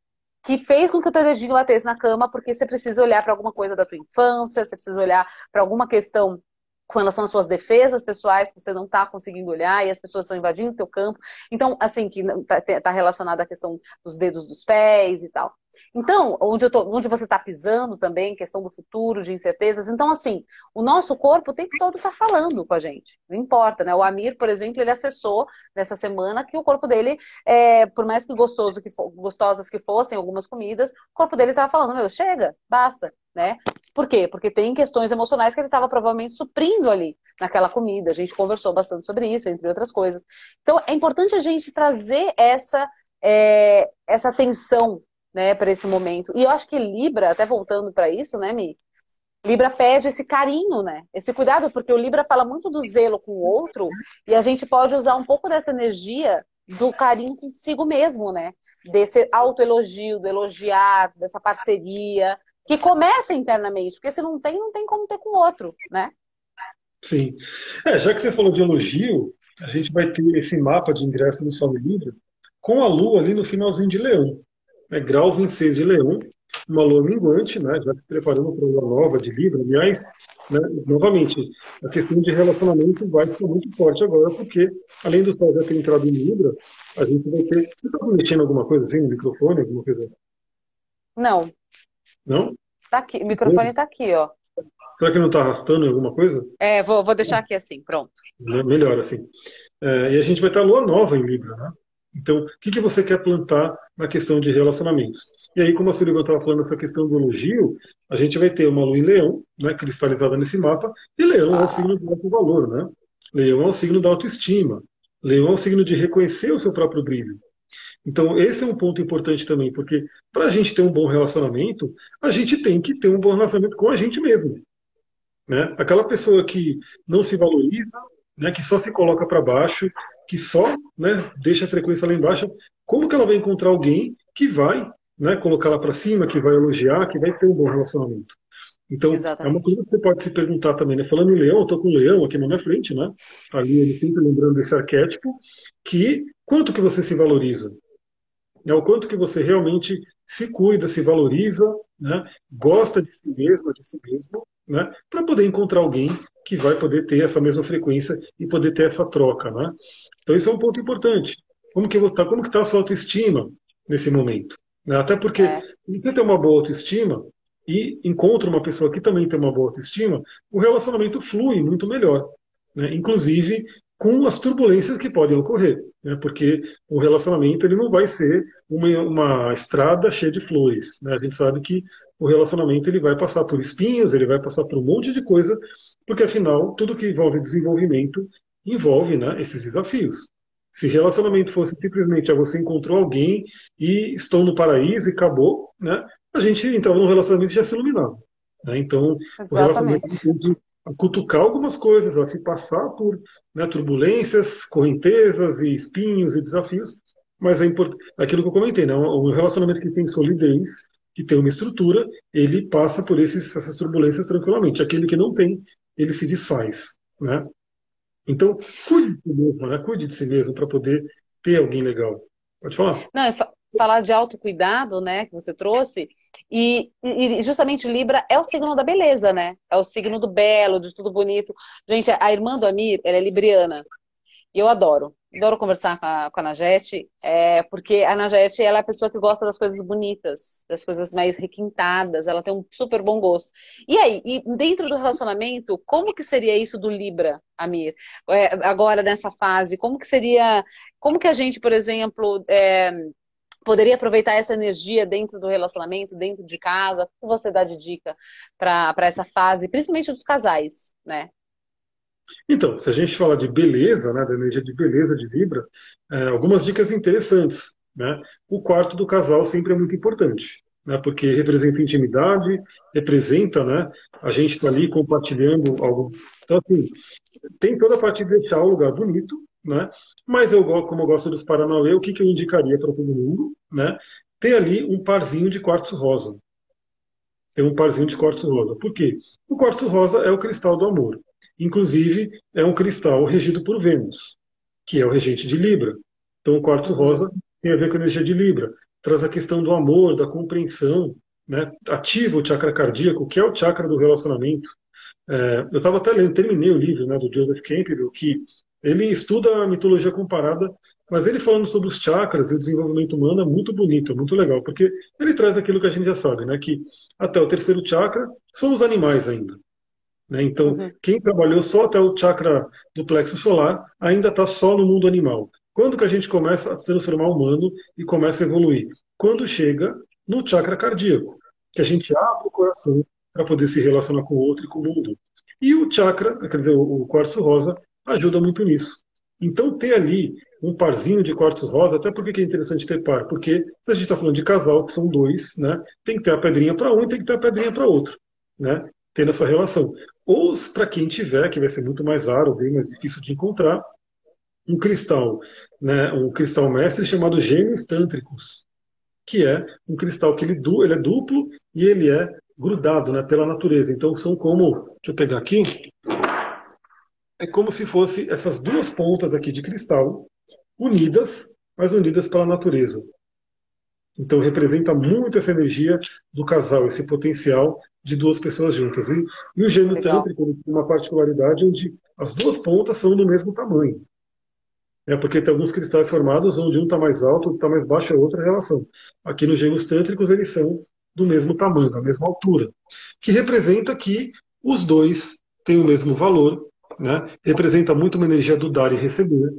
que fez com que o teu dedinho batesse na cama, porque você precisa olhar para alguma coisa da tua infância, você precisa olhar para alguma questão com relação às suas defesas pessoais que você não está conseguindo olhar e as pessoas estão invadindo o teu campo. Então, assim, que está tá relacionado à questão dos dedos dos pés e tal. Então, onde, tô, onde você está pisando também, questão do futuro, de incertezas. Então, assim, o nosso corpo o tempo todo está falando com a gente. Não importa, né? O Amir, por exemplo, ele acessou nessa semana que o corpo dele, é, por mais que gostoso que for, gostosas que fossem algumas comidas, o corpo dele estava falando, meu, chega, basta, né? Por quê? Porque tem questões emocionais que ele estava provavelmente suprindo ali naquela comida. A gente conversou bastante sobre isso, entre outras coisas. Então, é importante a gente trazer essa, é, essa atenção né, para esse momento. E eu acho que Libra, até voltando para isso, né, Mi? Libra pede esse carinho, né? Esse cuidado, porque o Libra fala muito do zelo com o outro, e a gente pode usar um pouco dessa energia do carinho consigo mesmo, né? Desse autoelogio, do elogiar, dessa parceria, que começa internamente, porque se não tem, não tem como ter com o outro, né? Sim. É, já que você falou de elogio, a gente vai ter esse mapa de ingresso no Sol Libra com a Lua ali no finalzinho de Leão é grau 26 de Leão, uma lua minguante, né, já se preparando para uma nova de Libra. Aliás, né, novamente, a questão de relacionamento vai ficar muito forte agora, porque além do Sol já ter entrado em Libra, a gente vai ter. Você está mexendo alguma coisa assim no microfone, alguma coisa? Não. Não? Tá aqui, o microfone está aqui, ó. Será que não está arrastando alguma coisa? É, vou, vou deixar aqui assim, pronto. Melhor assim. É, e a gente vai estar lua nova em Libra, né? Então, o que, que você quer plantar na questão de relacionamentos? E aí, como a Sullivan estava falando essa questão do elogio, a gente vai ter uma lua em leão, né, cristalizada nesse mapa, e leão é o signo do alto valor, né? Leão é o signo da autoestima. Leão é o signo de reconhecer o seu próprio brilho. Então, esse é um ponto importante também, porque para a gente ter um bom relacionamento, a gente tem que ter um bom relacionamento com a gente mesmo. Né? Aquela pessoa que não se valoriza, né, que só se coloca para baixo, que só né, deixa a frequência lá embaixo, como que ela vai encontrar alguém que vai né, colocá-la para cima, que vai elogiar, que vai ter um bom relacionamento? Então, Exatamente. é uma coisa que você pode se perguntar também, né? Falando em leão, eu estou com o leão aqui na minha frente, né? Ali ele sempre lembrando desse arquétipo, que quanto que você se valoriza? É o quanto que você realmente se cuida, se valoriza, né? gosta de si mesmo, de si mesmo, né? para poder encontrar alguém que vai poder ter essa mesma frequência e poder ter essa troca. Né? Então isso é um ponto importante. Como que está como que tá a sua autoestima nesse momento? Né? Até porque é. se você tem uma boa autoestima e encontra uma pessoa que também tem uma boa autoestima, o relacionamento flui muito melhor. Né? Inclusive com as turbulências que podem ocorrer, né? porque o relacionamento ele não vai ser uma, uma estrada cheia de flores. Né? A gente sabe que o relacionamento ele vai passar por espinhos, ele vai passar por um monte de coisa, porque afinal tudo que envolve desenvolvimento envolve né, esses desafios. Se relacionamento fosse simplesmente a ah, você encontrou alguém e estou no paraíso e acabou, né, a gente entrava num relacionamento e já se iluminava. Né? Então, Exatamente. o relacionamento de cutucar algumas coisas, a se passar por né, turbulências, correntezas e espinhos e desafios, mas é importante, aquilo que eu comentei, né, um relacionamento que tem solidez, que tem uma estrutura, ele passa por esses, essas turbulências tranquilamente. Aquele que não tem, ele se desfaz. Né? Então, cuide de si mesmo, né? cuide de si mesmo para poder ter alguém legal. Pode falar? Não, falar de autocuidado, né, que você trouxe, e, e, justamente Libra é o signo da beleza, né? É o signo do belo, de tudo bonito. Gente, a irmã do Amir, ela é libriana, e eu adoro. Adoro conversar com a, com a Najete, é, porque a Najete ela é a pessoa que gosta das coisas bonitas, das coisas mais requintadas, ela tem um super bom gosto. E aí, e dentro do relacionamento, como que seria isso do Libra, Amir? É, agora, nessa fase, como que seria, como que a gente, por exemplo, é, poderia aproveitar essa energia dentro do relacionamento, dentro de casa? O que você dá de dica para essa fase, principalmente dos casais, né? Então, se a gente falar de beleza, né, da energia de beleza de Libra, é, algumas dicas interessantes. Né? O quarto do casal sempre é muito importante, né, porque representa intimidade, representa, né, a gente está ali compartilhando algo. Então, assim, tem toda a parte de deixar o lugar bonito, né? Mas eu como eu gosto dos Paranauê, o que, que eu indicaria para todo mundo, né? Ter ali um parzinho de quartzo rosa. Ter um parzinho de quartzo rosa. Por quê? O quartzo rosa é o cristal do amor. Inclusive, é um cristal regido por Vênus, que é o regente de Libra. Então, o quartzo rosa tem a ver com a energia de Libra. Traz a questão do amor, da compreensão, né? ativa o chakra cardíaco, que é o chakra do relacionamento. É, eu estava até lendo, terminei o livro né, do Joseph Campbell, que ele estuda a mitologia comparada, mas ele falando sobre os chakras e o desenvolvimento humano é muito bonito, é muito legal, porque ele traz aquilo que a gente já sabe, né? Que até o terceiro chakra somos animais ainda. Né? Então, uhum. quem trabalhou só até o chakra do plexo solar ainda está só no mundo animal. Quando que a gente começa a se transformar humano e começa a evoluir? Quando chega no chakra cardíaco, que a gente abre o coração para poder se relacionar com o outro e com o mundo. E o chakra, quer dizer, o quartzo rosa, ajuda muito nisso. Então, ter ali um parzinho de quartos rosa, até porque é interessante ter par, porque se a gente está falando de casal, que são dois, né, tem que ter a pedrinha para um e tem que ter a pedrinha para outro, né, tendo essa relação. Ou para quem tiver, que vai ser muito mais raro, bem mais difícil de encontrar, um cristal, né, um cristal mestre chamado gêmeos tântricos, que é um cristal que ele, ele é duplo e ele é grudado né, pela natureza. Então são como, deixa eu pegar aqui, é como se fosse essas duas pontas aqui de cristal unidas, mas unidas pela natureza. Então representa muito essa energia do casal, esse potencial de duas pessoas juntas. E, e o gênio tântrico tem uma particularidade onde as duas pontas são do mesmo tamanho. É porque tem alguns cristais formados onde um está mais alto, outro está mais baixo, é outra relação. Aqui nos gênios tântricos eles são do mesmo tamanho, da mesma altura, que representa que os dois têm o mesmo valor, né? representa muito uma energia do dar e receber.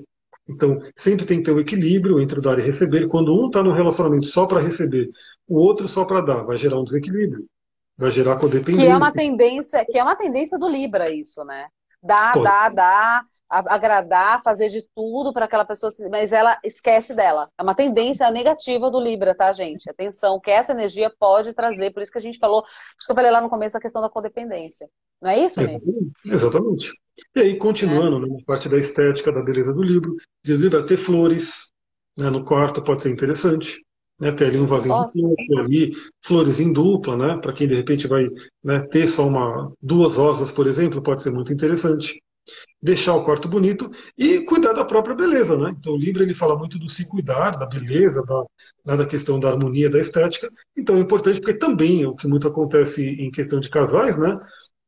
Então, sempre tem que ter o um equilíbrio entre o dar e receber. Quando um está no relacionamento só para receber, o outro só para dar, vai gerar um desequilíbrio. Vai gerar codependência. Que é uma tendência, que é uma tendência do Libra isso, né? Dá, Pode. dá, dá, agradar, fazer de tudo para aquela pessoa, mas ela esquece dela. É uma tendência negativa do Libra, tá, gente? Atenção, que essa energia pode trazer, por isso que a gente falou, por isso que eu falei lá no começo a questão da codependência. Não é isso, Exatamente. Exatamente. E aí, continuando, é. né, parte da estética, da beleza do livro, de Libra ter flores né, no quarto pode ser interessante. Né, um vasinho de flores, ali, flores em dupla, né? Para quem de repente vai né, ter só uma, duas rosas, por exemplo, pode ser muito interessante deixar o quarto bonito e cuidar da própria beleza, né? Então o livro ele fala muito do se cuidar, da beleza, da, né, da questão da harmonia, da estética. Então é importante porque também é o que muito acontece em questão de casais, né?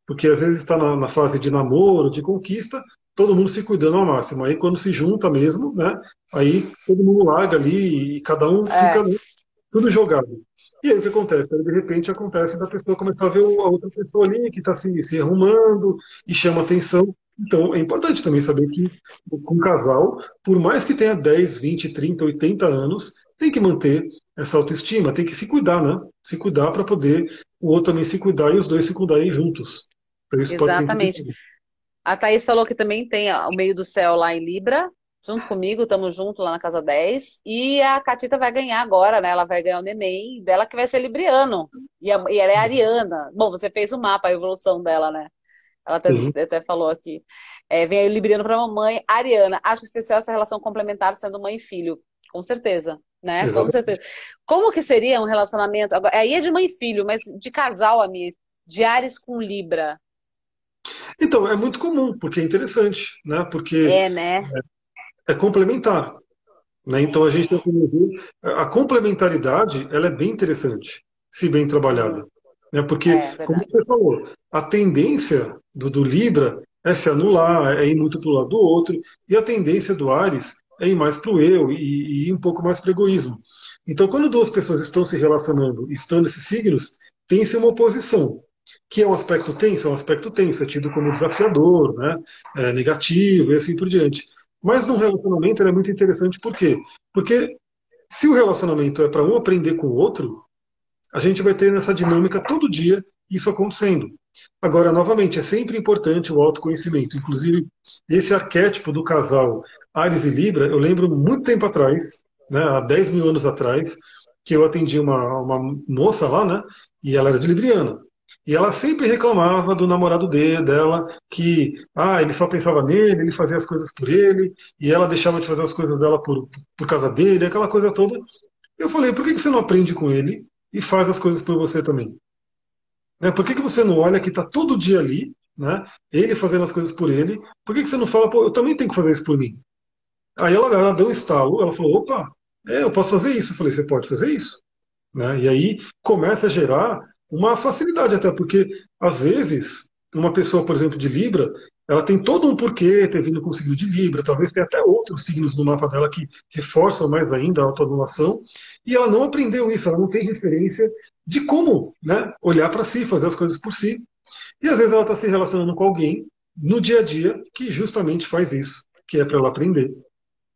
Porque às vezes está na, na, fase de namoro, de conquista, todo mundo se cuidando ao máximo. Aí quando se junta mesmo, né? Aí todo mundo larga ali e cada um é. fica tudo jogado. E aí o que acontece? de repente acontece da pessoa começar a ver a outra pessoa ali que está se, se arrumando e chama atenção. Então, é importante também saber que com um casal, por mais que tenha 10, 20, 30, 80 anos, tem que manter essa autoestima, tem que se cuidar, né? Se cuidar para poder o outro também se cuidar e os dois se cuidarem juntos. Então, Exatamente. A Thaís falou que também tem o meio do céu lá em Libra, junto comigo, estamos juntos lá na casa 10. E a Catita vai ganhar agora, né? Ela vai ganhar o neném dela que vai ser libriano. E, a, e ela é ariana. Bom, você fez o mapa, a evolução dela, né? Ela até, uhum. até falou aqui. É, vem aí Libriano para mamãe. Ariana, acho especial essa relação complementar sendo mãe e filho. Com certeza. Né? Com certeza. Como que seria um relacionamento? Aí é de mãe e filho, mas de casal, Amir. De Ares com Libra. Então, é muito comum, porque é interessante, né? Porque é, né? é, é complementar. Né? Então a gente tem que ver. A complementaridade ela é bem interessante, se bem trabalhada. Né? Porque, é, como você falou, a tendência do, do, Libra é se anular, é ir muito para o lado do outro, e a tendência do Ares é ir mais para o eu e, e, ir um pouco mais para o egoísmo. Então, quando duas pessoas estão se relacionando, estão nesses signos, tem-se uma oposição, que é um aspecto tenso, é um aspecto tenso, é tido como desafiador, né? É negativo e assim por diante. Mas no relacionamento é muito interessante, por quê? Porque se o relacionamento é para um aprender com o outro, a gente vai ter nessa dinâmica todo dia isso acontecendo. Agora, novamente, é sempre importante o autoconhecimento. Inclusive, esse arquétipo do casal Ares e Libra, eu lembro muito tempo atrás, né, há 10 mil anos atrás, que eu atendi uma, uma moça lá, né, e ela era de Libriana. E ela sempre reclamava do namorado dele, dela, que ah, ele só pensava nele, ele fazia as coisas por ele, e ela deixava de fazer as coisas dela por, por causa dele, aquela coisa toda. Eu falei, por que você não aprende com ele e faz as coisas por você também? Né? Por que, que você não olha que está todo dia ali, né? ele fazendo as coisas por ele, por que, que você não fala, pô, eu também tenho que fazer isso por mim? Aí ela, ela deu um estalo, ela falou, opa, é, eu posso fazer isso. Eu falei, você pode fazer isso. Né? E aí começa a gerar uma facilidade até, porque às vezes uma pessoa, por exemplo, de Libra, ela tem todo um porquê ter vindo com o signo de Libra, talvez tenha até outros signos no mapa dela que reforçam mais ainda a autoanulação, e ela não aprendeu isso, ela não tem referência de como né, olhar para si, fazer as coisas por si. E às vezes ela está se relacionando com alguém no dia a dia que justamente faz isso, que é para ela aprender.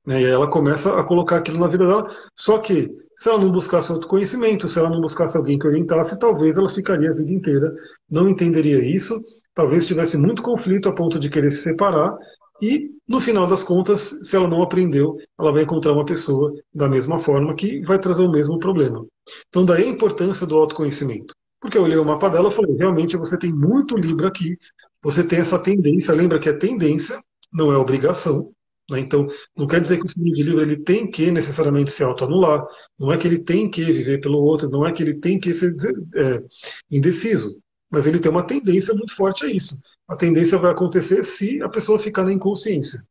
Né, e aí ela começa a colocar aquilo na vida dela, só que se ela não buscasse autoconhecimento, se ela não buscasse alguém que orientasse, talvez ela ficaria a vida inteira, não entenderia isso talvez tivesse muito conflito a ponto de querer se separar, e no final das contas, se ela não aprendeu, ela vai encontrar uma pessoa da mesma forma que vai trazer o mesmo problema. Então, daí a importância do autoconhecimento. Porque eu olhei o mapa dela e falei, realmente você tem muito Libra aqui, você tem essa tendência, lembra que é tendência, não é obrigação. Né? Então, não quer dizer que o signo de Libra ele tem que necessariamente se autoanular, não é que ele tem que viver pelo outro, não é que ele tem que ser é, indeciso mas ele tem uma tendência muito forte a isso. A tendência vai acontecer se a pessoa ficar na inconsciência.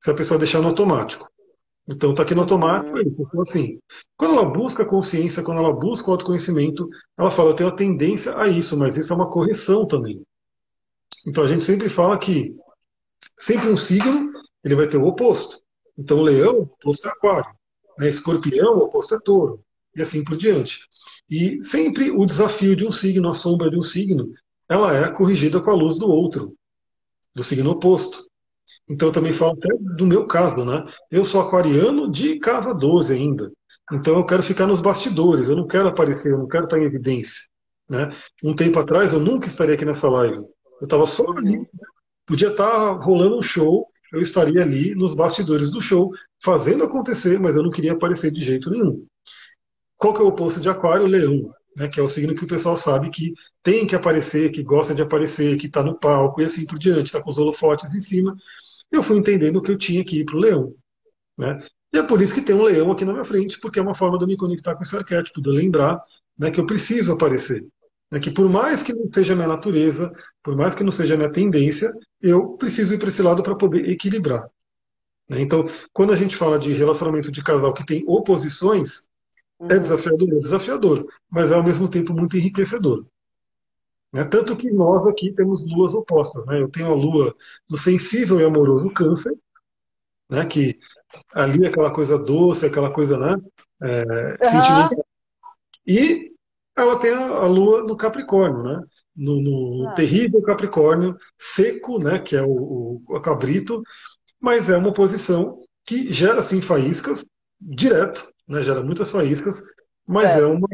Se a pessoa deixar no automático. Então está aqui no automático, então, assim, quando ela busca consciência, quando ela busca o autoconhecimento, ela fala, eu tenho a tendência a isso, mas isso é uma correção também. Então a gente sempre fala que sempre um signo ele vai ter o oposto. Então leão, o oposto é aquário. Né? Escorpião, o oposto é touro. E assim por diante. E sempre o desafio de um signo, a sombra de um signo, ela é corrigida com a luz do outro, do signo oposto. Então eu também falo até do meu caso, né? Eu sou aquariano de casa 12 ainda. Então eu quero ficar nos bastidores, eu não quero aparecer, eu não quero estar em evidência. Né? Um tempo atrás eu nunca estaria aqui nessa live. Eu estava só ali. Né? Podia estar rolando um show, eu estaria ali nos bastidores do show, fazendo acontecer, mas eu não queria aparecer de jeito nenhum. Qual que é o oposto de aquário? Leão. Né, que é o signo que o pessoal sabe que tem que aparecer, que gosta de aparecer, que está no palco e assim por diante, está com os holofotes em cima. Eu fui entendendo que eu tinha que ir para o leão. Né? E é por isso que tem um leão aqui na minha frente, porque é uma forma de eu me conectar com esse arquétipo, de eu lembrar né, que eu preciso aparecer. Né, que por mais que não seja minha natureza, por mais que não seja minha tendência, eu preciso ir para esse lado para poder equilibrar. Né? Então, quando a gente fala de relacionamento de casal que tem oposições, é uhum. é desafiador, é desafiador, mas é ao mesmo tempo muito enriquecedor. Né? Tanto que nós aqui temos luas opostas. Né? Eu tenho a lua no sensível e amoroso câncer, né? que ali é aquela coisa doce, aquela coisa né? É, uhum. sentimental. E ela tem a, a, lua no Capricórnio, né? no, no ah. terrível Capricórnio, seco, né? que é o, o, o cabrito, mas é uma posição que gera sim faíscas direto, né? gera muitas faíscas, mas é, é uma,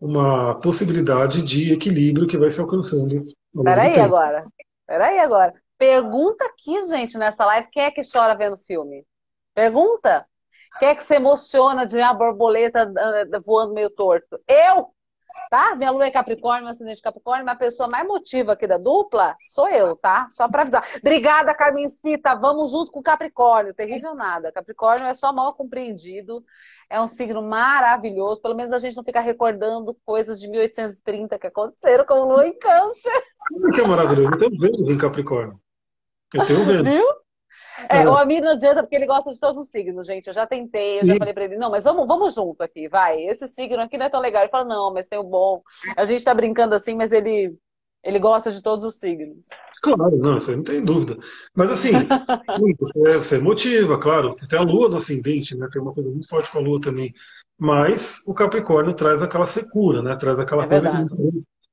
uma possibilidade de equilíbrio que vai se alcançando. Peraí agora, peraí agora. Pergunta aqui, gente, nessa live, quem é que chora vendo filme? Pergunta. Quem é que se emociona de ver a borboleta ah, voando meio torto? Eu! Tá? Minha lua é Capricórnio, meu ascendente Capricórnio, mas a pessoa mais motiva aqui da dupla sou eu, tá? Só para avisar. Obrigada, Carmencita, vamos junto com Capricórnio. Terrível nada. Capricórnio é só mal compreendido, é um signo maravilhoso. Pelo menos a gente não fica recordando coisas de 1830 que aconteceram com lua em câncer. Que é maravilhoso. Eu tenho Vênus em Capricórnio. Eu tenho Vênus. Viu? É, é, o Amir não adianta porque ele gosta de todos os signos, gente. Eu já tentei, eu já falei pra ele, não, mas vamos, vamos junto aqui, vai. Esse signo aqui não é tão legal. Ele fala, não, mas tem o bom. A gente tá brincando assim, mas ele, ele gosta de todos os signos. Claro, não, isso aí não tem dúvida. Mas assim, você, você motiva, claro. Você tem a lua no ascendente, né? Tem uma coisa muito forte com a lua também. Mas o Capricórnio traz aquela secura, né? Traz aquela é coisa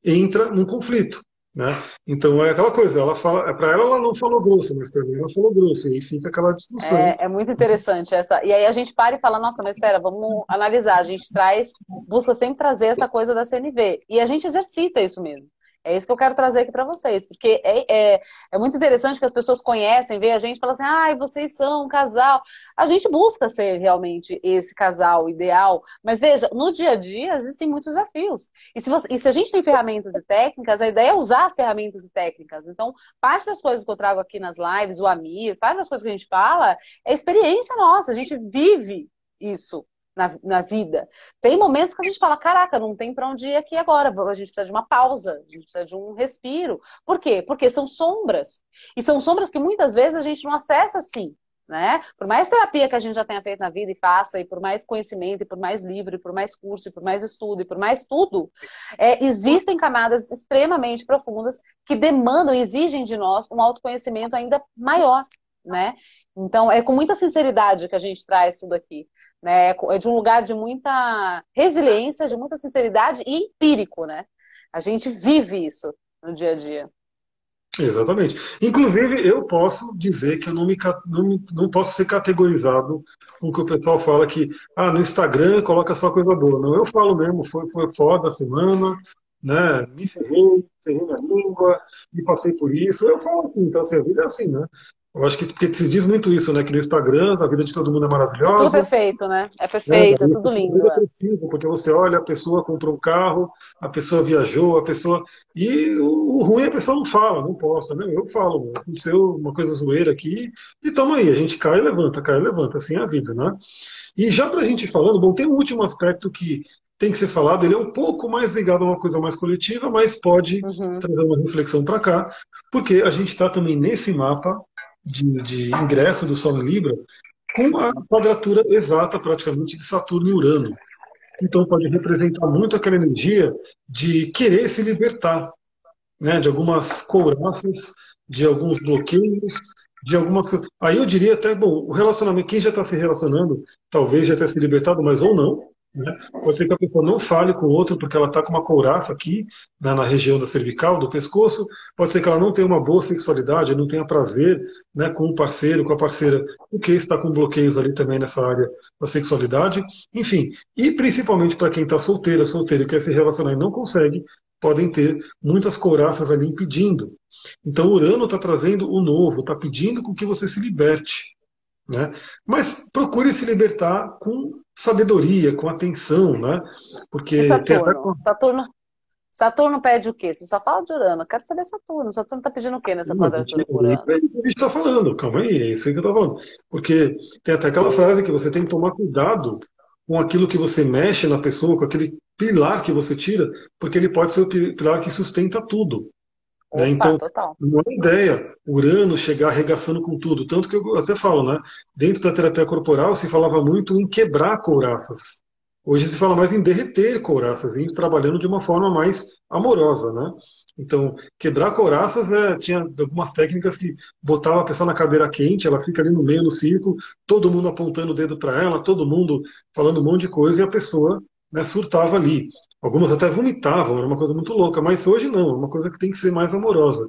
que entra num conflito. Né? Então é aquela coisa, ela fala, para ela ela não falou grosso, mas para mim ela falou grosso, e fica aquela discussão. É, é, muito interessante essa. E aí a gente para e fala, nossa, mas espera, vamos analisar. A gente traz, busca sempre trazer essa coisa da CNV. E a gente exercita isso mesmo. É isso que eu quero trazer aqui para vocês, porque é, é, é, muito interessante que as pessoas conhecem, vê a gente e falam assim, ai, vocês são um casal. A gente busca ser realmente esse casal ideal, mas veja, no dia a dia existem muitos desafios. E se, você, e se a gente tem ferramentas e técnicas, a ideia é usar as ferramentas e técnicas. Então, parte das coisas que eu trago aqui nas lives, o Amir, parte das coisas que a gente fala, é experiência nossa, a gente vive isso na, na vida. Tem momentos que a gente fala, caraca, não tem para onde ir aqui agora, a gente precisa de uma pausa, a gente precisa de um respiro. Por quê? Porque são sombras. E são sombras que muitas vezes a gente não acessa assim. Né? Por mais terapia que a gente já tenha feito na vida e faça, e por mais conhecimento, e por mais livro, e por mais curso, e por mais estudo, e por mais tudo, é, existem camadas extremamente profundas que demandam, exigem de nós um autoconhecimento ainda maior né? Então, é com muita sinceridade que a gente traz tudo aqui, né? É de um lugar de muita resiliência, de muita sinceridade e empírico, né? A gente vive isso no dia a dia. Exatamente. Inclusive, eu posso dizer que eu não, me, não, não posso ser categorizado com o que o pessoal fala que, ah, no Instagram coloca só coisa boa. Não, eu falo mesmo, foi, foi foda a semana, né? Me ferrei, ferrei minha língua, me passei por isso. Eu falo assim, então assim, a vida é assim, né? Eu acho que porque se diz muito isso, né? Que no Instagram a vida de todo mundo é maravilhosa. É tudo perfeito, né? É perfeito, é, é tudo lindo. É preciso, porque você olha, a pessoa comprou um carro, a pessoa viajou, a pessoa. E o, o ruim é a pessoa não fala, não posta, né? Eu falo, aconteceu uma coisa zoeira aqui, e tamo aí, a gente cai e levanta, cai e levanta, assim é a vida, né? E já pra gente falando, bom, tem um último aspecto que tem que ser falado, ele é um pouco mais ligado a uma coisa mais coletiva, mas pode uhum. trazer uma reflexão para cá, porque a gente está também nesse mapa de, de ingresso do Sol em Libra com a quadratura exata praticamente de Saturno e Urano. Então pode representar muito aquela energia de querer se libertar, né, de algumas couraças, de alguns bloqueios, de algumas coisas. Aí eu diria até, bom, o relacionamento, quem já está se relacionando, talvez já tenha se libertado, mas ou não, Né? Pode ser que a pessoa não fale com o outro porque ela está com uma couraça aqui né, na região da cervical, do pescoço. Pode ser que ela não tenha uma boa sexualidade, não tenha prazer né, com o parceiro, com a parceira, porque está com bloqueios ali também nessa área da sexualidade. Enfim, e principalmente para quem está solteira, solteiro, quer se relacionar e não consegue, podem ter muitas couraças ali impedindo. Então, Urano está trazendo o novo, está pedindo com que você se liberte. Né? Mas procure se libertar com sabedoria, com atenção, né? Porque e Saturno? Até... Saturno, Saturno pede o quê? Você só fala de Urano. Eu quero saber Saturno. Saturno está pedindo o quê nessa quadratura por? É isso que a gente está falando. Calma aí, é isso aí que eu estou falando. Porque tem até aquela frase que você tem que tomar cuidado com aquilo que você mexe na pessoa, com aquele pilar que você tira, porque ele pode ser o pilar que sustenta tudo. Né? Opa, né? Então, total. não é ideia Urano chegar arregaçando com tudo. Tanto que eu até falo, né? Dentro da terapia corporal se falava muito em quebrar couraças. Hoje se fala mais em derreter couraças, em trabalhando de uma forma mais amorosa, né? Então, quebrar couraças é, tinha algumas técnicas que botava a pessoa na cadeira quente, ela fica ali no meio no círculo, todo mundo apontando o dedo para ela, todo mundo falando um monte de coisa e a pessoa né, surtava ali. Algumas até vomitavam, era uma coisa muito louca, mas hoje não, é uma coisa que tem que ser mais amorosa.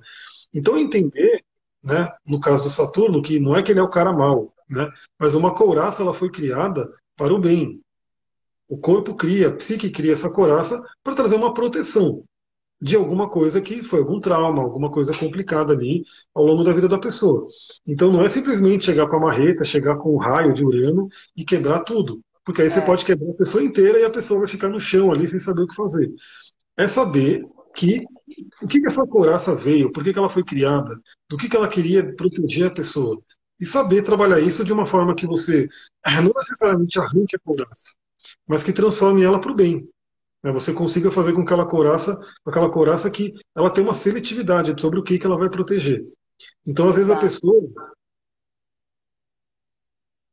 Então entender, né, no caso do Saturno, que não é que ele é o cara mau, né, mas uma couraça ela foi criada para o bem. O corpo cria, a psique cria essa couraça para trazer uma proteção de alguma coisa que foi algum trauma, alguma coisa complicada ali ao longo da vida da pessoa. Então não é simplesmente chegar com a marreta, chegar com o raio de Urano e quebrar tudo. Porque aí é. você pode quebrar a pessoa inteira e a pessoa vai ficar no chão ali sem saber o que fazer. É saber que o que, que essa couraça veio, por que, que ela foi criada, do que, que ela queria proteger a pessoa. E saber trabalhar isso de uma forma que você não necessariamente arranque a couraça, mas que transforme ela para o bem. Né? Você consiga fazer com aquela couraça, aquela couraça que ela tem uma seletividade sobre o que, que ela vai proteger. Então, às vezes, a pessoa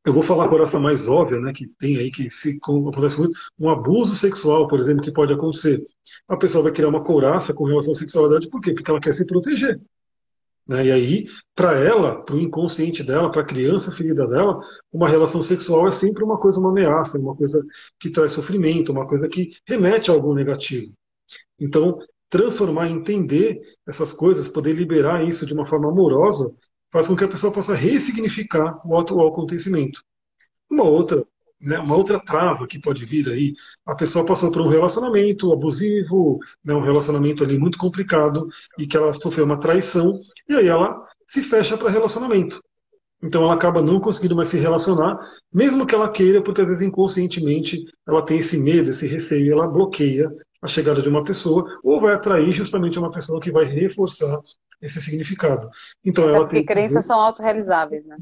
eu vou falar a coraça mais óbvia, né, que tem aí, que se acontece muito, um abuso sexual, por exemplo, que pode acontecer. A pessoa vai criar uma couraça com relação à sexualidade, por quê? Porque ela quer se proteger. Né? E aí, para ela, para o inconsciente dela, para a criança ferida dela, uma relação sexual é sempre uma coisa, uma ameaça, uma coisa que traz sofrimento, uma coisa que remete a algo negativo. Então, transformar, entender essas coisas, poder liberar isso de uma forma amorosa, faz com que a pessoa possa ressignificar o atual acontecimento. Uma outra, né, uma outra trava que pode vir aí, a pessoa passou por um relacionamento abusivo, né, um relacionamento ali muito complicado e que ela sofreu uma traição e aí ela se fecha para relacionamento. Então ela acaba não conseguindo mais se relacionar, mesmo que ela queira, porque às vezes inconscientemente ela tem esse medo, esse receio, e ela bloqueia a chegada de uma pessoa, ou vai atrair justamente uma pessoa que vai reforçar esse significado. Então ela porque tem crenças são autorrealizáveis, né?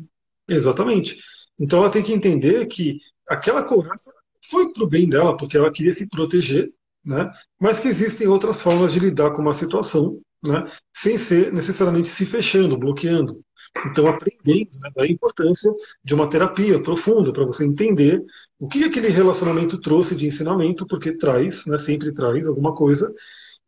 Exatamente. Então ela tem que entender que aquela couraça foi para o bem dela, porque ela queria se proteger, né? mas que existem outras formas de lidar com uma situação, né? sem ser necessariamente se fechando, bloqueando. Então, aprendendo né, da importância de uma terapia profunda, para você entender o que aquele relacionamento trouxe de ensinamento, porque traz, né, sempre traz alguma coisa,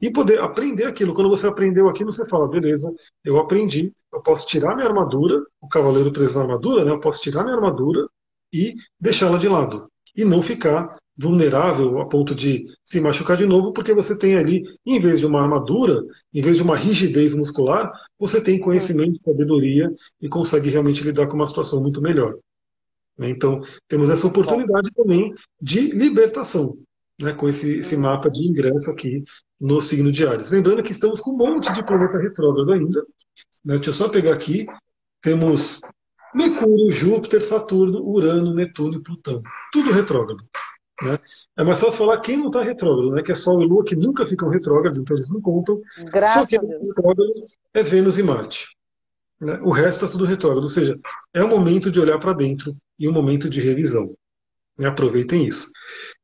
e poder aprender aquilo. Quando você aprendeu aquilo, você fala, beleza, eu aprendi, eu posso tirar minha armadura, o cavaleiro preso na armadura, né? Eu posso tirar minha armadura e deixá-la de lado. E não ficar vulnerável a ponto de se machucar de novo, porque você tem ali, em vez de uma armadura, em vez de uma rigidez muscular, você tem conhecimento, sabedoria e consegue realmente lidar com uma situação muito melhor. Então, temos essa oportunidade também de libertação né, com esse, esse mapa de ingresso aqui no signo de Ares. Lembrando que estamos com um monte de planeta retrógrado ainda. Né, deixa eu só pegar aqui. Temos Mercúrio, Júpiter, Saturno, Urano, Netuno e Plutão. Tudo retrógrado. Né? É mais fácil falar quem não está retrógrado, né? que é Sol e Lua, que nunca ficam retrógrados, então eles não contam. Graças Só que é retrógrado é Vênus e Marte. Né? O resto está tudo retrógrado, ou seja, é o momento de olhar para dentro e um momento de revisão. Né? Aproveitem isso.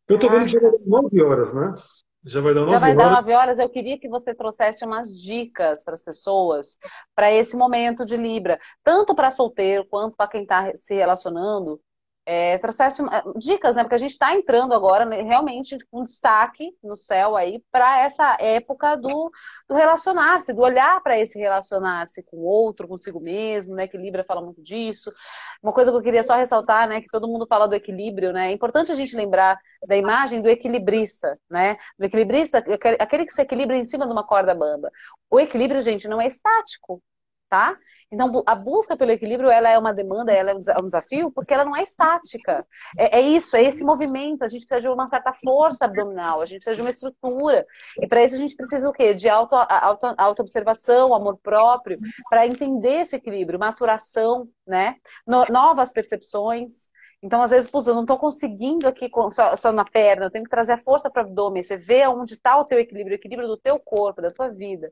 Eu estou vendo que já vai dar 9 horas, né? Já vai dar 9 horas. Já vai dar 9 horas. Eu queria que você trouxesse umas dicas para as pessoas para esse momento de Libra, tanto para solteiro quanto para quem está se relacionando. É, trouxesse uma, dicas, né? Porque a gente está entrando agora né, realmente com destaque no céu aí para essa época do, do relacionar-se, do olhar para esse relacionar-se com o outro, consigo mesmo, né? Que Libra fala muito disso. Uma coisa que eu queria só ressaltar, né? Que todo mundo fala do equilíbrio, né? É importante a gente lembrar da imagem do equilibrista, né? Do equilibrista, aquele que se equilibra em cima de uma corda bamba. O equilíbrio, gente, não é estático tá? Então, a busca pelo equilíbrio, ela é uma demanda, ela é um desafio, porque ela não é estática. É, é isso, é esse movimento. A gente precisa de uma certa força abdominal, a gente precisa de uma estrutura. E para isso a gente precisa o quê? De auto, auto, auto-observação, amor próprio, para entender esse equilíbrio, maturação, né? No, novas percepções. Então, às vezes, putz, eu não estou conseguindo aqui só, só, na perna, eu tenho que trazer a força para o abdômen. Você vê onde está o teu equilíbrio, o equilíbrio do teu corpo, da tua vida.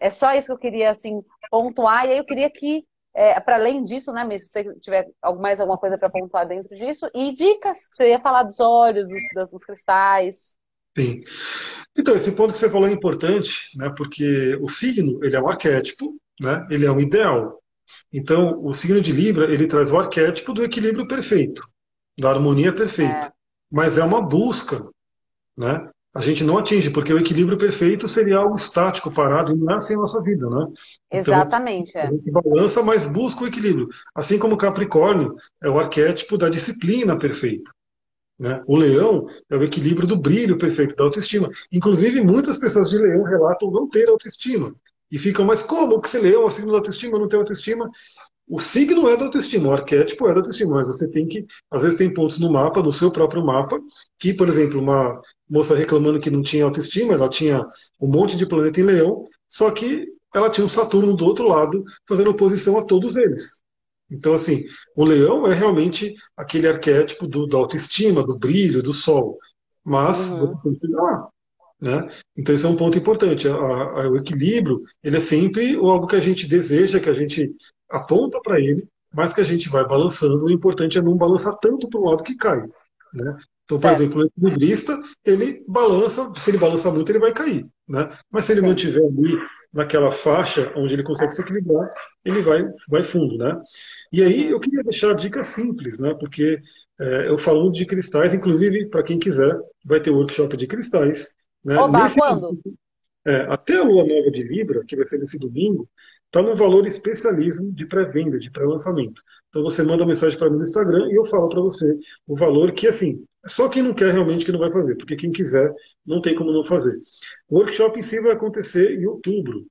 É só isso que eu queria assim pontuar. E aí eu queria que, é, para além disso, né, mesmo se você tiver mais alguma coisa para pontuar dentro disso, e dicas, você ia falar dos olhos, dos, dos cristais. Sim. Então, esse ponto que você falou é importante, né, porque o signo ele é um arquétipo, né, ele é um ideal. Então, o signo de Libra ele traz o arquétipo do equilíbrio perfeito, da harmonia perfeita. É. Mas é uma busca, né? A gente não atinge, porque o equilíbrio perfeito seria algo estático, parado, e não é assim a nossa vida, né? Então, Exatamente. Então, a gente balança, mas busca o equilíbrio. Assim como o Capricórnio é o arquétipo da disciplina perfeita. Né? O leão é o equilíbrio do brilho perfeito, da autoestima. Inclusive, muitas pessoas de leão relatam não ter autoestima. E ficam, mas como que se leão, é o signo da autoestima, não tem autoestima? O signo é da autoestima, o arquétipo é da autoestima, mas você tem que, às vezes tem pontos no mapa, no seu próprio mapa, que, por exemplo, uma moça reclamando que não tinha autoestima, ela tinha um monte de planeta em leão, só que ela tinha um Saturno do outro lado, fazendo oposição a todos eles. Então, assim, o leão é realmente aquele arquétipo do, da autoestima, do brilho, do sol. Mas uhum. você tem que lá. Né? Então, isso é um ponto importante. A, a, o equilíbrio ele é sempre algo que a gente deseja, que a gente aponta para ele, mas que a gente vai balançando. O importante é não balançar tanto para um lado que cai. Né? Então, por certo. exemplo, o equilibrista, ele balança, se ele balança muito, ele vai cair. Né? Mas se ele certo. mantiver ali naquela faixa onde ele consegue se equilibrar, ele vai, vai fundo. Né? E aí eu queria deixar dicas simples, né? porque é, eu falo de cristais, inclusive, para quem quiser, vai ter workshop de cristais. Né? Oba, Nesse, quando? É, até a lua nova de Libra, que vai ser nesse domingo, está no valor especialismo de pré-venda, de pré-lançamento. Então você manda mensagem para mim no Instagram e eu falo para você o valor que, assim, só quem não quer realmente que não vai fazer, porque quem quiser não tem como não fazer. O workshop em si vai acontecer em outubro.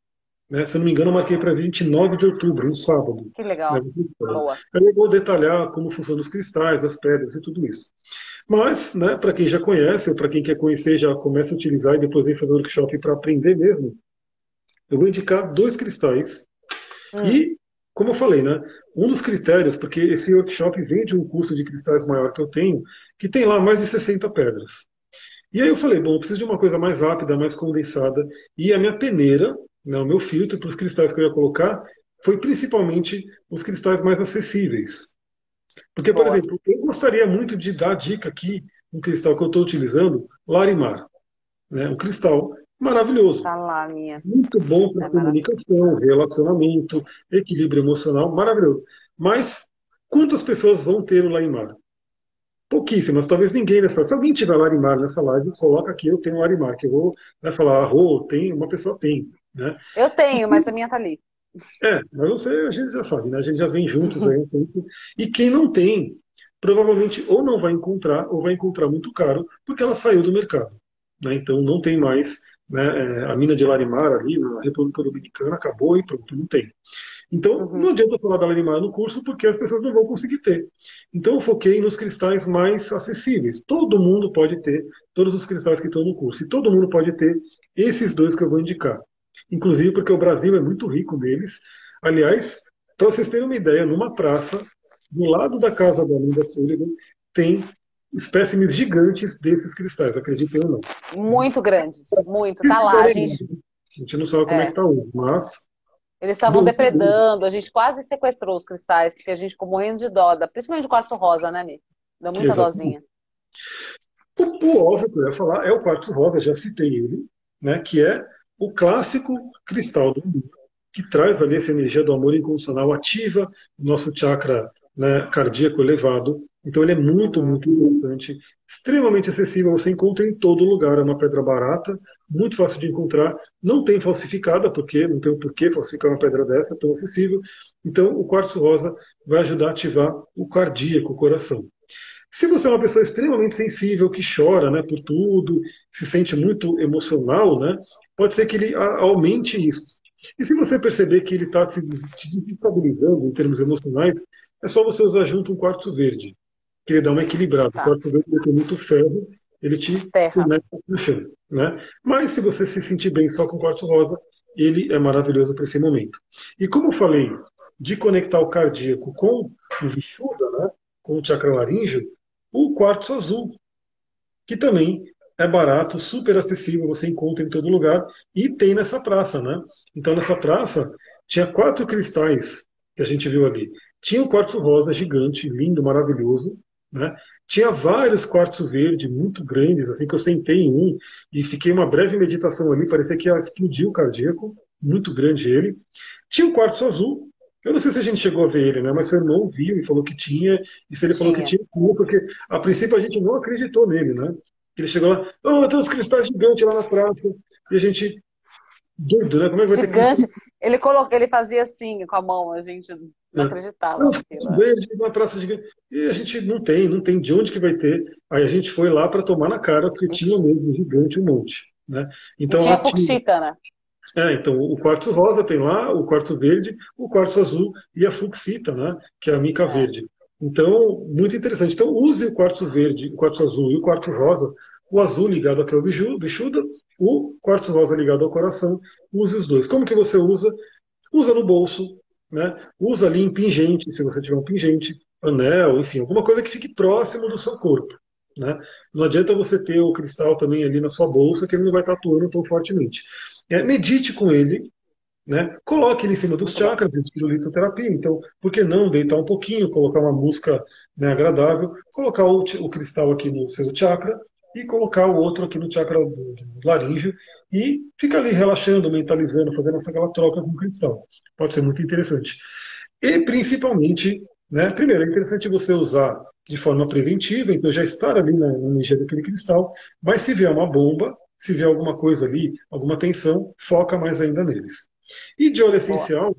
Né? Se eu não me engano, eu marquei para 29 de outubro, um sábado. Que legal. Né? Boa. Eu vou detalhar como funcionam os cristais, as pedras e tudo isso. Mas, né, para quem já conhece, ou para quem quer conhecer, já começa a utilizar e depois vem fazer o workshop para aprender mesmo, eu vou indicar dois cristais Hum. E, como eu falei, né, um dos critérios, porque esse workshop vem de um curso de cristais maior que eu tenho, que tem lá mais de 60 pedras. E aí eu falei, bom, eu preciso de uma coisa mais rápida, mais condensada. E a minha peneira, né, o meu filtro para os cristais que eu ia colocar, foi principalmente os cristais mais acessíveis. Porque, por exemplo, eu gostaria muito de dar dica aqui, um cristal que eu estou utilizando, Larimar. Né, um cristal Maravilhoso. Tá lá, minha. Muito bom para é comunicação, relacionamento, equilíbrio emocional, maravilhoso. Mas quantas pessoas vão ter o Larimar? Pouquíssimas, talvez ninguém nessa. Se alguém tiver Larimar nessa live, coloca aqui, eu tenho Larimar, que eu vou né, falar, ah, tem, uma pessoa tem. Né? Eu tenho, mas a minha tá ali. É, mas você, a gente já sabe, né? A gente já vem juntos aí um tempo. E quem não tem, provavelmente ou não vai encontrar, ou vai encontrar muito caro, porque ela saiu do mercado. Né? Então não tem mais né, é, a mina de Larimar ali na República Dominicana acabou e pronto, não tem. Então, uhum. não adianta falar da Larimar no curso porque as pessoas não vão conseguir ter. Então, eu foquei nos cristais mais acessíveis. Todo mundo pode ter todos os cristais que estão no curso. E todo mundo pode ter esses dois que eu vou indicar. Inclusive porque o Brasil é muito rico neles. Aliás, para vocês terem uma ideia, numa praça, do lado da casa da Linda Sullivan, tem espécimes gigantes desses cristais, acreditem ou não. Muito grandes, muito. Tá lá, a gente. A gente não sabe como é, é que tá hoje, mas. Eles estavam depredando, a gente quase sequestrou os cristais, porque a gente ficou morrendo de dó, principalmente de quartzo rosa, né, Mi? Deu muita Exatamente. dozinha. O, o óbvio que eu ia falar é o quartzo rosa, já citei ele, né, que é o clássico cristal do mundo, que traz ali essa energia do amor incondicional, ativa o nosso chakra né, cardíaco elevado, Então ele é muito, muito interessante, extremamente acessível, você encontra em todo lugar, é uma pedra barata, muito fácil de encontrar, não tem falsificada, porque não tem o porquê falsificar uma pedra dessa, tão acessível. Então o quartzo rosa vai ajudar a ativar o cardíaco, o coração. Se você é uma pessoa extremamente sensível, que chora né, por tudo, se sente muito emocional, né, pode ser que ele aumente isso. E se você perceber que ele está se desestabilizando em termos emocionais, é só você usar junto um quartzo verde que ele dá uma equilibrada. Tá. O quarto verde tem muito ferro, ele te conecta no chão. Né? Mas se você se sentir bem só com o quartzo rosa, ele é maravilhoso para esse momento. E como eu falei de conectar o cardíaco com o Vishuddha, né, com o chakra laríngeo, o quartzo azul, que também é barato, super acessível, você encontra em todo lugar e tem nessa praça, né? Então nessa praça tinha quatro cristais que a gente viu ali. Tinha um quartzo rosa gigante, lindo, maravilhoso. Né? Tinha vários quartos verdes muito grandes, assim que eu sentei em um e fiquei uma breve meditação ali, parecia que ia explodir o cardíaco, muito grande ele. Tinha um quartzo azul, eu não sei se a gente chegou a ver ele, né? Mas seu irmão viu e falou que tinha, e se ele tinha. falou que tinha, porque a princípio a gente não acreditou nele, né? Ele chegou lá, oh, tem uns cristais gigantes lá na praça, e a gente doido, né? Como é que vai Gigante. Ter ele, colocou, ele fazia assim com a mão, a gente não é. acreditava. Não, né? verde, uma praça gigante. E a gente não tem, não tem de onde que vai ter. Aí a gente foi lá para tomar na cara, porque tinha mesmo gigante um monte. Né? Então, tinha fuxita, né? É, então o quartzo rosa tem lá, o quartzo verde, o quartzo azul e a fuxita, né? Que é a mica é. verde. Então, muito interessante. Então, use o quartzo verde, o quartzo azul e o quartzo rosa, o azul ligado aqui ao bichuda, o quartzo rosa ligado ao coração, use os dois. Como que você usa? Usa no bolso, né? Usa ali em pingente, se você tiver um pingente, anel, enfim, alguma coisa que fique próximo do seu corpo. Né? Não adianta você ter o cristal também ali na sua bolsa, que ele não vai estar atuando tão fortemente. É, medite com ele, né? coloque ele em cima dos chakras, espirulitoterapia. Então, por que não deitar um pouquinho, colocar uma música né, agradável, colocar o, o, cristal aqui no seu chakra e colocar o outro aqui no chakra do, do laríngeo e ficar ali relaxando, mentalizando, fazendo aquela troca com o cristal. Pode ser muito interessante. E principalmente, né, primeiro, é interessante você usar de forma preventiva, então já estar ali na energia daquele cristal, mas se vier uma bomba, se vier alguma coisa ali, alguma tensão, foca mais ainda neles. E de óleo essencial,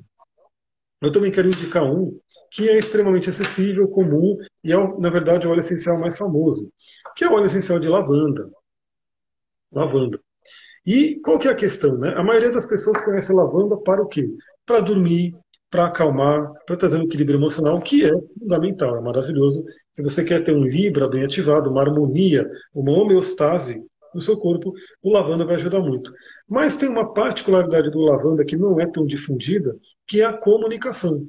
eu também quero indicar um que é extremamente acessível, comum e é, na verdade, o óleo essencial mais famoso, que é o óleo essencial de lavanda. Lavanda. E qual que é a questão? Né? A maioria das pessoas conhece a lavanda para o quê? Para dormir, para acalmar, para trazer um equilíbrio emocional, que é fundamental, é maravilhoso. Se você quer ter um Libra bem ativado, uma harmonia, uma homeostase no seu corpo, o lavanda vai ajudar muito. Mas tem uma particularidade do lavanda que não é tão difundida, que é a comunicação.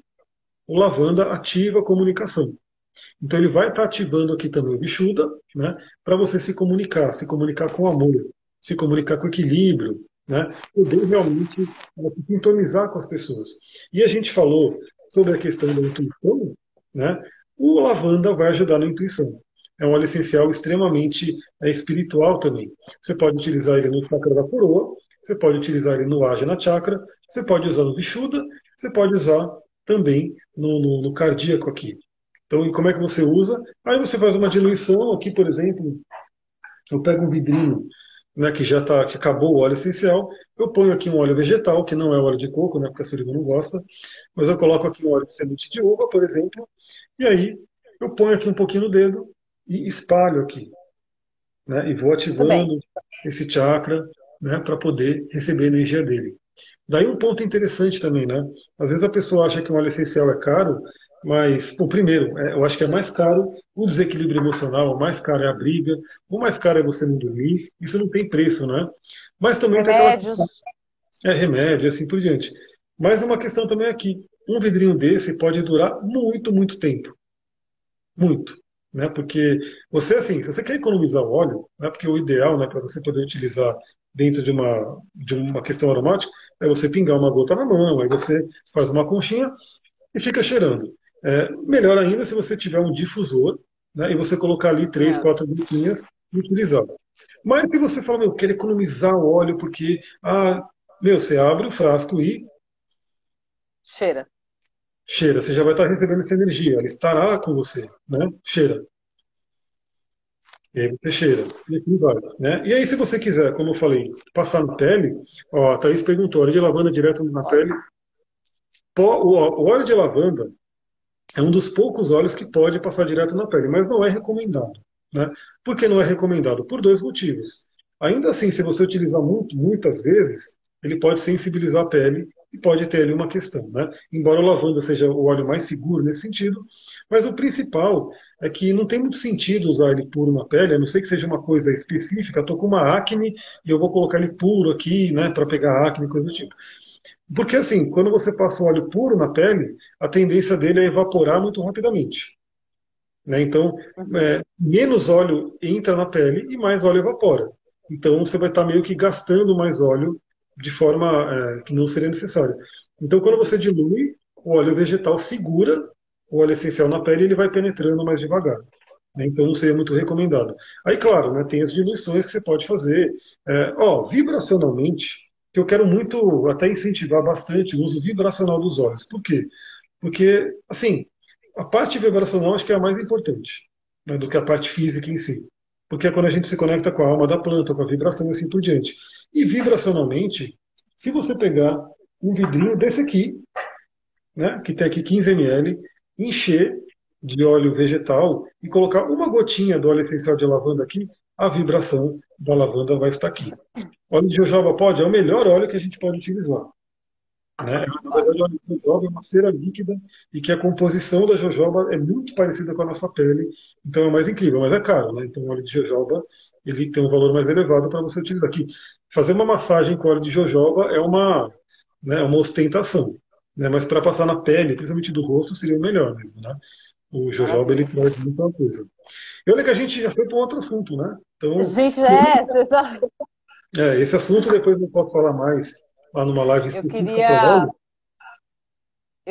O lavanda ativa a comunicação. Então ele vai estar ativando aqui também o bichuda, né, para você se comunicar, se comunicar com amor, se comunicar com equilíbrio, né? poder realmente né, sintonizar com as pessoas. E a gente falou sobre a questão da intuição, né? o lavanda vai ajudar na intuição. É um óleo essencial extremamente é, espiritual também. Você pode utilizar ele no chakra da coroa, você pode utilizar ele no Ajna Chakra, você pode usar no Vishuddha, você pode usar também no, no, no cardíaco aqui. Então, como é que você usa? Aí você faz uma diluição aqui, por exemplo, eu pego um vidrinho né, que já tá, que acabou o óleo essencial, eu ponho aqui um óleo vegetal, que não é óleo de coco, né, porque a Surima não gosta, mas eu coloco aqui um óleo de semente de uva, por exemplo, e aí eu ponho aqui um pouquinho no dedo e espalho aqui. Né, e vou ativando esse chakra né, para poder receber a energia dele. Daí um ponto interessante também, né? Às vezes a pessoa acha que um óleo essencial é caro, mas, bom, primeiro, é, eu acho que é mais caro o desequilíbrio emocional, o mais caro é a briga, o mais caro é você não dormir, isso não tem preço, né? Mas também Remédios. Aquela... É remédio, assim por diante. Mas uma questão também aqui, um vidrinho desse pode durar muito, muito tempo. Muito. Né? Porque você, assim, se você quer economizar o óleo, né? porque o ideal, né, para você poder utilizar dentro de uma, de uma questão aromática, é você pingar uma gota na mão, aí você faz uma conchinha e fica cheirando. É, melhor ainda se você tiver um difusor né, e você colocar ali três, é. quatro gotinhas e utilizar. Mas se você fala, meu, quero economizar o óleo porque, ah, meu, você abre o frasco e. Cheira. Cheira, você já vai estar recebendo essa energia, ela estará com você, né? Cheira. E aí você cheira, e assim vai. Né? E aí, se você quiser, como eu falei, passar na pele, ó, a Thaís perguntou, óleo de lavanda direto na pele. O óleo de lavanda é um dos poucos óleos que pode passar direto na pele, mas não é recomendado. Né? Por que não é recomendado? Por dois motivos. Ainda assim, se você utilizar muito, muitas vezes, ele pode sensibilizar a pele e pode ter ali uma questão. Né? Embora o lavanda seja o óleo mais seguro nesse sentido, mas o principal é que não tem muito sentido usar ele puro na pele, a não ser que seja uma coisa específica. Estou com uma acne e eu vou colocar ele puro aqui, né, para pegar acne, coisa do tipo. Porque assim, quando você passa o óleo puro na pele, a tendência dele é evaporar muito rapidamente. Né? Então, é, menos óleo entra na pele e mais óleo evapora. Então, você vai estar meio que gastando mais óleo de forma é, que não seria necessária. Então, quando você dilui, o óleo vegetal segura o óleo essencial na pele e ele vai penetrando mais devagar. Né? Então, não seria muito recomendado. Aí, claro, né, tem as diluições que você pode fazer. É, ó, vibracionalmente, que eu quero muito até incentivar bastante o uso vibracional dos olhos. Por quê? Porque, assim, a parte vibracional acho que é a mais importante né, do que a parte física em si. Porque é quando a gente se conecta com a alma da planta, com a vibração e assim por diante. E vibracionalmente, se você pegar um vidrinho desse aqui, né, que tem aqui 15 ml, encher de óleo vegetal e colocar uma gotinha do óleo essencial de lavanda aqui, a vibração da lavanda vai estar aqui. Óleo de jojoba pode, é o melhor óleo que a gente pode utilizar. Né? Na verdade, o óleo de jojoba é uma cera líquida e que a composição da jojoba é muito parecida com a nossa pele, então é mais incrível, mas é caro. Né? Então, o óleo de jojoba ele tem um valor mais elevado para você utilizar aqui. Fazer uma massagem com óleo de jojoba é uma, né, uma ostentação, né? mas para passar na pele, principalmente do rosto, seria o melhor mesmo. Né? O jojoba ele traz muita coisa. E olha que a gente já foi para um outro assunto, né? Então, gente, é, você já... É, esse assunto depois eu posso falar mais lá numa live Eu queria,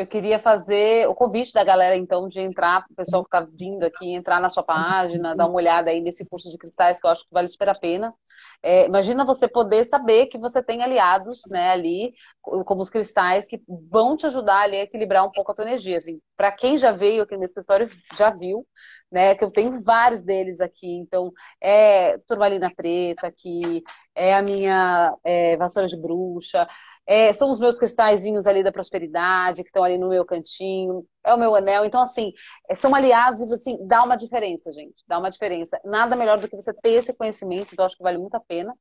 eu queria fazer o convite da galera, então, de entrar, o pessoal que está vindo aqui, entrar na sua página, dar uma olhada aí nesse curso de cristais, que eu acho que vale super a pena. É, imagina você poder saber que você tem aliados né, ali, como os cristais, que vão te ajudar ali a equilibrar um pouco a tua energia. Assim, Para quem já veio aqui no escritório, já viu, né? Que eu tenho vários deles aqui. Então, é turmalina preta aqui, é a minha é, vassoura de bruxa, é, são os meus cristalzinhos ali da prosperidade, que estão ali no meu cantinho, é o meu anel. Então, assim, é, são aliados e, assim, dá uma diferença, gente. Dá uma diferença. Nada melhor do que você ter esse conhecimento, então acho que vale muito a pena.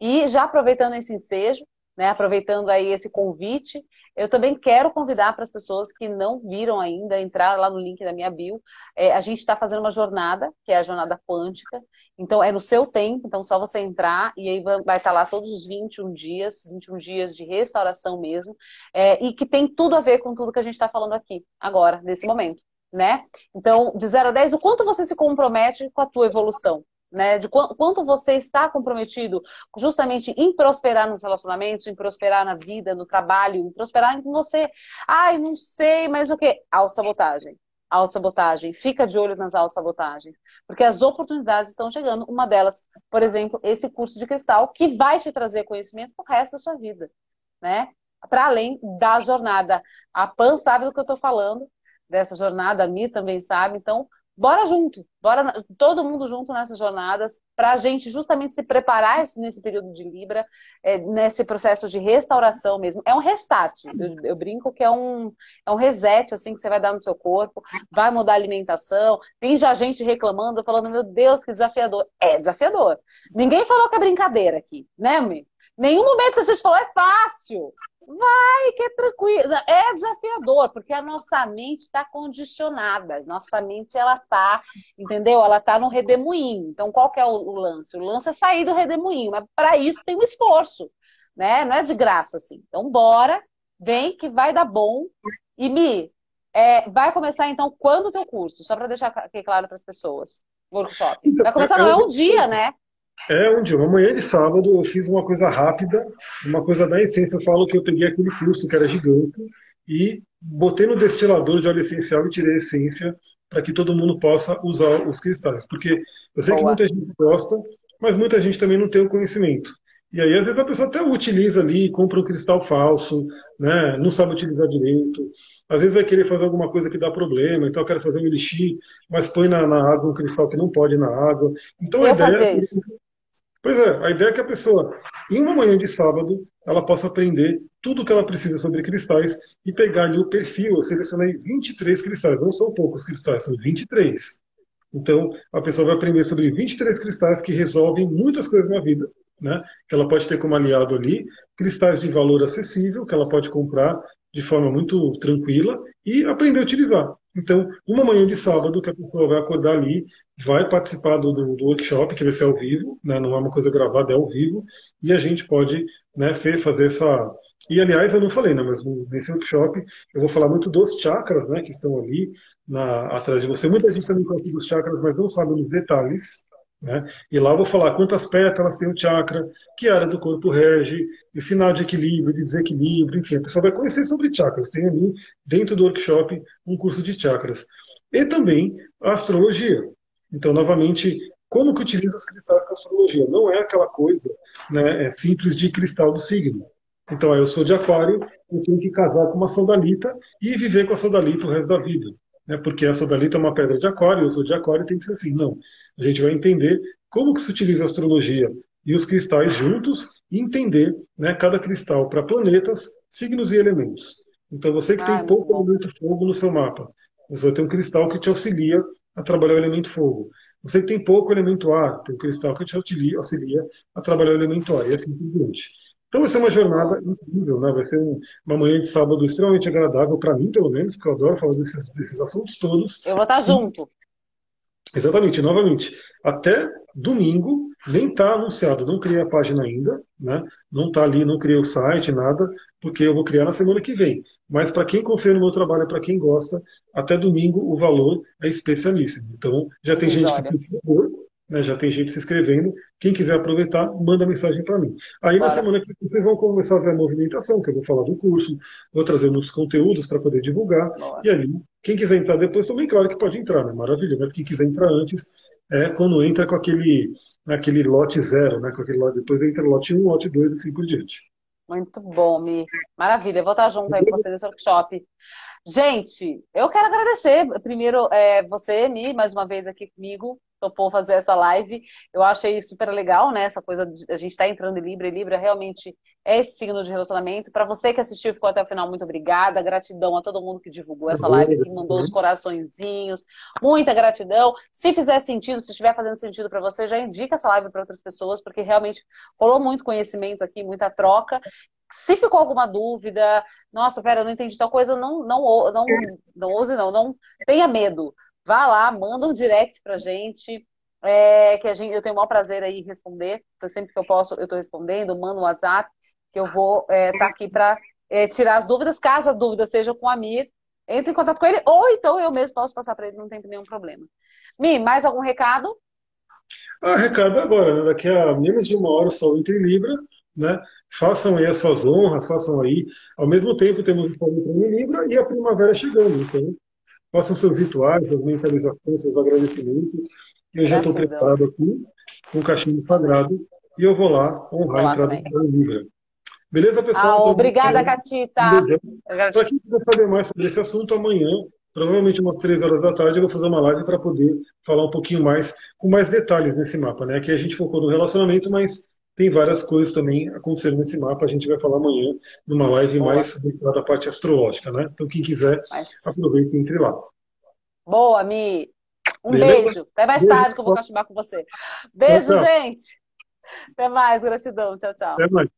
E já aproveitando esse ensejo, né, aproveitando aí esse convite, eu também quero convidar para as pessoas que não viram ainda, entrar lá no link da minha bio. É, a gente está fazendo uma jornada, que é a jornada quântica. Então, é no seu tempo, então só você entrar e aí vai estar tá lá todos os 21 dias, 21 dias de restauração mesmo, é, e que tem tudo a ver com tudo que a gente está falando aqui, agora, nesse momento. Né? Então, de 0 a 10, o quanto você se compromete com a tua evolução? Né? De qu quanto você está comprometido justamente em prosperar nos relacionamentos, em prosperar na vida, no trabalho, em prosperar em você. Ai, não sei, mas o quê? Autossabotagem. Autossabotagem. Fica de olho nas autossabotagens. Porque as oportunidades estão chegando. Uma delas, por exemplo, esse curso de cristal, que vai te trazer conhecimento pro resto da sua vida. Né? Para além da jornada. A Pan sabe do que eu estou falando dessa jornada, a Mi também sabe. Então, bora junto, bora todo mundo junto nessas jornadas, para a gente justamente se preparar nesse período de Libra, é, nesse processo de restauração mesmo. É um restart, eu, eu, brinco que é um, é um reset assim que você vai dar no seu corpo, vai mudar a alimentação. Tem já gente reclamando, falando, meu Deus, que desafiador. É desafiador. Ninguém falou que é brincadeira aqui, né, Mi? Nenhum momento a gente falou é fácil. Vai, que é tranquilo. É desafiador, porque a nossa mente está condicionada. Nossa mente, ela tá, entendeu? Ela tá no redemoinho. Então, qual que é o, o lance? O lance é sair do redemoinho, mas para isso tem um esforço, né? Não é de graça, assim. Então, bora, vem que vai dar bom. E, Mi, é, vai começar, então, quando o teu curso? Só para deixar aqui claro para as pessoas. Workshop. Vai começar, não é um dia, né? É um dia, uma manhã de sábado, eu fiz uma coisa rápida, uma coisa da essência. Eu falo que eu peguei aquele curso que era gigante e botei no destilador de óleo essencial e tirei a essência para que todo mundo possa usar os cristais. Porque eu sei Boa. que muita gente gosta, mas muita gente também não tem o conhecimento. E aí, às vezes, a pessoa até utiliza ali, compra um cristal falso, né? não sabe utilizar direito. Às vezes vai querer fazer alguma coisa que dá problema, então eu quero fazer um elixir, mas põe na, na água um cristal que não pode ir na água. Então eu a ideia. Fazia isso. Pois é, a ideia é que a pessoa, em uma manhã de sábado, ela possa aprender tudo o que ela precisa sobre cristais e pegar ali o perfil. Eu selecionei 23 cristais, não são poucos cristais, são 23. Então, a pessoa vai aprender sobre 23 cristais que resolvem muitas coisas na vida, né? Que ela pode ter como aliado ali, cristais de valor acessível, que ela pode comprar de forma muito tranquila e aprender a utilizar. Então, uma manhã de sábado que a pessoa vai acordar ali, vai participar do, do, do workshop, que vai ser ao vivo, né? não é uma coisa gravada, é ao vivo, e a gente pode né, fazer essa. E aliás, eu não falei, né, mas nesse workshop eu vou falar muito dos chakras né, que estão ali na, atrás de você. Muita gente também conhece os chakras, mas não sabe os detalhes. Né? E lá eu vou falar quantas pétalas tem o chakra, que área do corpo rege, o sinal de equilíbrio, de desequilíbrio, enfim, a pessoa vai conhecer sobre chakras. Tem ali, dentro do workshop, um curso de chakras. E também a astrologia. Então, novamente, como que utiliza os cristais com a astrologia? Não é aquela coisa né, é simples de cristal do signo. Então, eu sou de aquário, eu tenho que casar com uma sodalita e viver com a sodalita o resto da vida né, porque a sodalita é uma pedra de aquário, eu sou de aquário, tem que ser assim. Não. A gente vai entender como que se utiliza a astrologia e os cristais juntos e entender né, cada cristal para planetas, signos e elementos. Então, você que ah, tem pouco elemento fogo no seu mapa, você vai ter um cristal que te auxilia a trabalhar o elemento fogo. Você que tem pouco elemento ar, tem um cristal que te auxilia, auxilia a trabalhar o elemento ar, e assim por diante. Então vai ser uma jornada incrível, né? Vai ser uma manhã de sábado extremamente agradável para mim, pelo menos, porque eu adoro falar desses, desses assuntos todos. Eu vou estar junto. Exatamente, novamente. Até domingo nem está anunciado, não criei a página ainda, né? Não está ali, não criei o site, nada, porque eu vou criar na semana que vem. Mas para quem confia no meu trabalho, para quem gosta, até domingo o valor é especialíssimo. Então já tem gente que né, já tem gente se inscrevendo. Quem quiser aproveitar, manda mensagem para mim. Aí na semana que vem vocês vão começar a ver a movimentação, que eu vou falar do curso, vou trazer muitos conteúdos para poder divulgar. E ali, quem quiser entrar depois também, claro que pode entrar, né? Maravilha. Mas quem quiser entrar antes, é quando entra com aquele, aquele lote zero, né? Com aquele lote, depois entra lote 1, lote 2 e assim por diante. Muito bom, Mi. Maravilha. Eu vou estar junto aí com você nesse workshop. Gente, eu quero agradecer primeiro é, você, Mi, mais uma vez aqui comigo topou fazer essa live. Eu achei super legal, né? Essa coisa de a gente estar tá entrando em Libra, e Libra realmente é esse signo de relacionamento. Para você que assistiu ficou até o final, muito obrigada. Gratidão a todo mundo que divulgou essa live, que mandou os coraçõezinhos. Muita gratidão. Se fizer sentido, se estiver fazendo sentido para você, já indica essa live para outras pessoas, porque realmente rolou muito conhecimento aqui, muita troca. Se ficou alguma dúvida, nossa, pera, eu não entendi tal coisa, não, não, não, não ouse, não, não tenha medo Vá lá, manda um direct pra gente, é, que a gente, eu tenho o maior prazer aí em responder. Então, sempre que eu posso, eu estou respondendo, manda um WhatsApp, que eu vou estar é, tá aqui para é, tirar as dúvidas. Caso a dúvida seja com o Amir, entre em contato com ele, ou então eu mesmo posso passar para ele, não tem nenhum problema. Mi, mais algum recado? Ah, recado agora, né? daqui a menos de uma hora o sol em Libra, né? Façam aí as suas honras, façam aí. Ao mesmo tempo temos o sol em Libra e a primavera chegando, então façam seus rituais, suas mentalizações, seus agradecimentos. Eu já estou preparado aqui com um cachimbo sagrado e eu vou lá honrar a entrada do livro. Beleza, pessoal? Ah, obrigada, Catita. Para quem quiser saber mais sobre esse assunto, amanhã, provavelmente umas três horas da tarde, eu vou fazer uma live para poder falar um pouquinho mais, com mais detalhes nesse mapa. Né? Aqui a gente focou no relacionamento, mas tem várias coisas também acontecendo nesse mapa. A gente vai falar amanhã numa live Boa. mais dedicada à parte astrológica, né? Então, quem quiser, Mas... aproveite e entre lá. Boa, Mi. Um Beleza? beijo. Até mais beijo. tarde que eu vou cachimbar com você. Beijo, tchau, tchau. gente. Até mais, gratidão. Tchau, tchau. Até mais.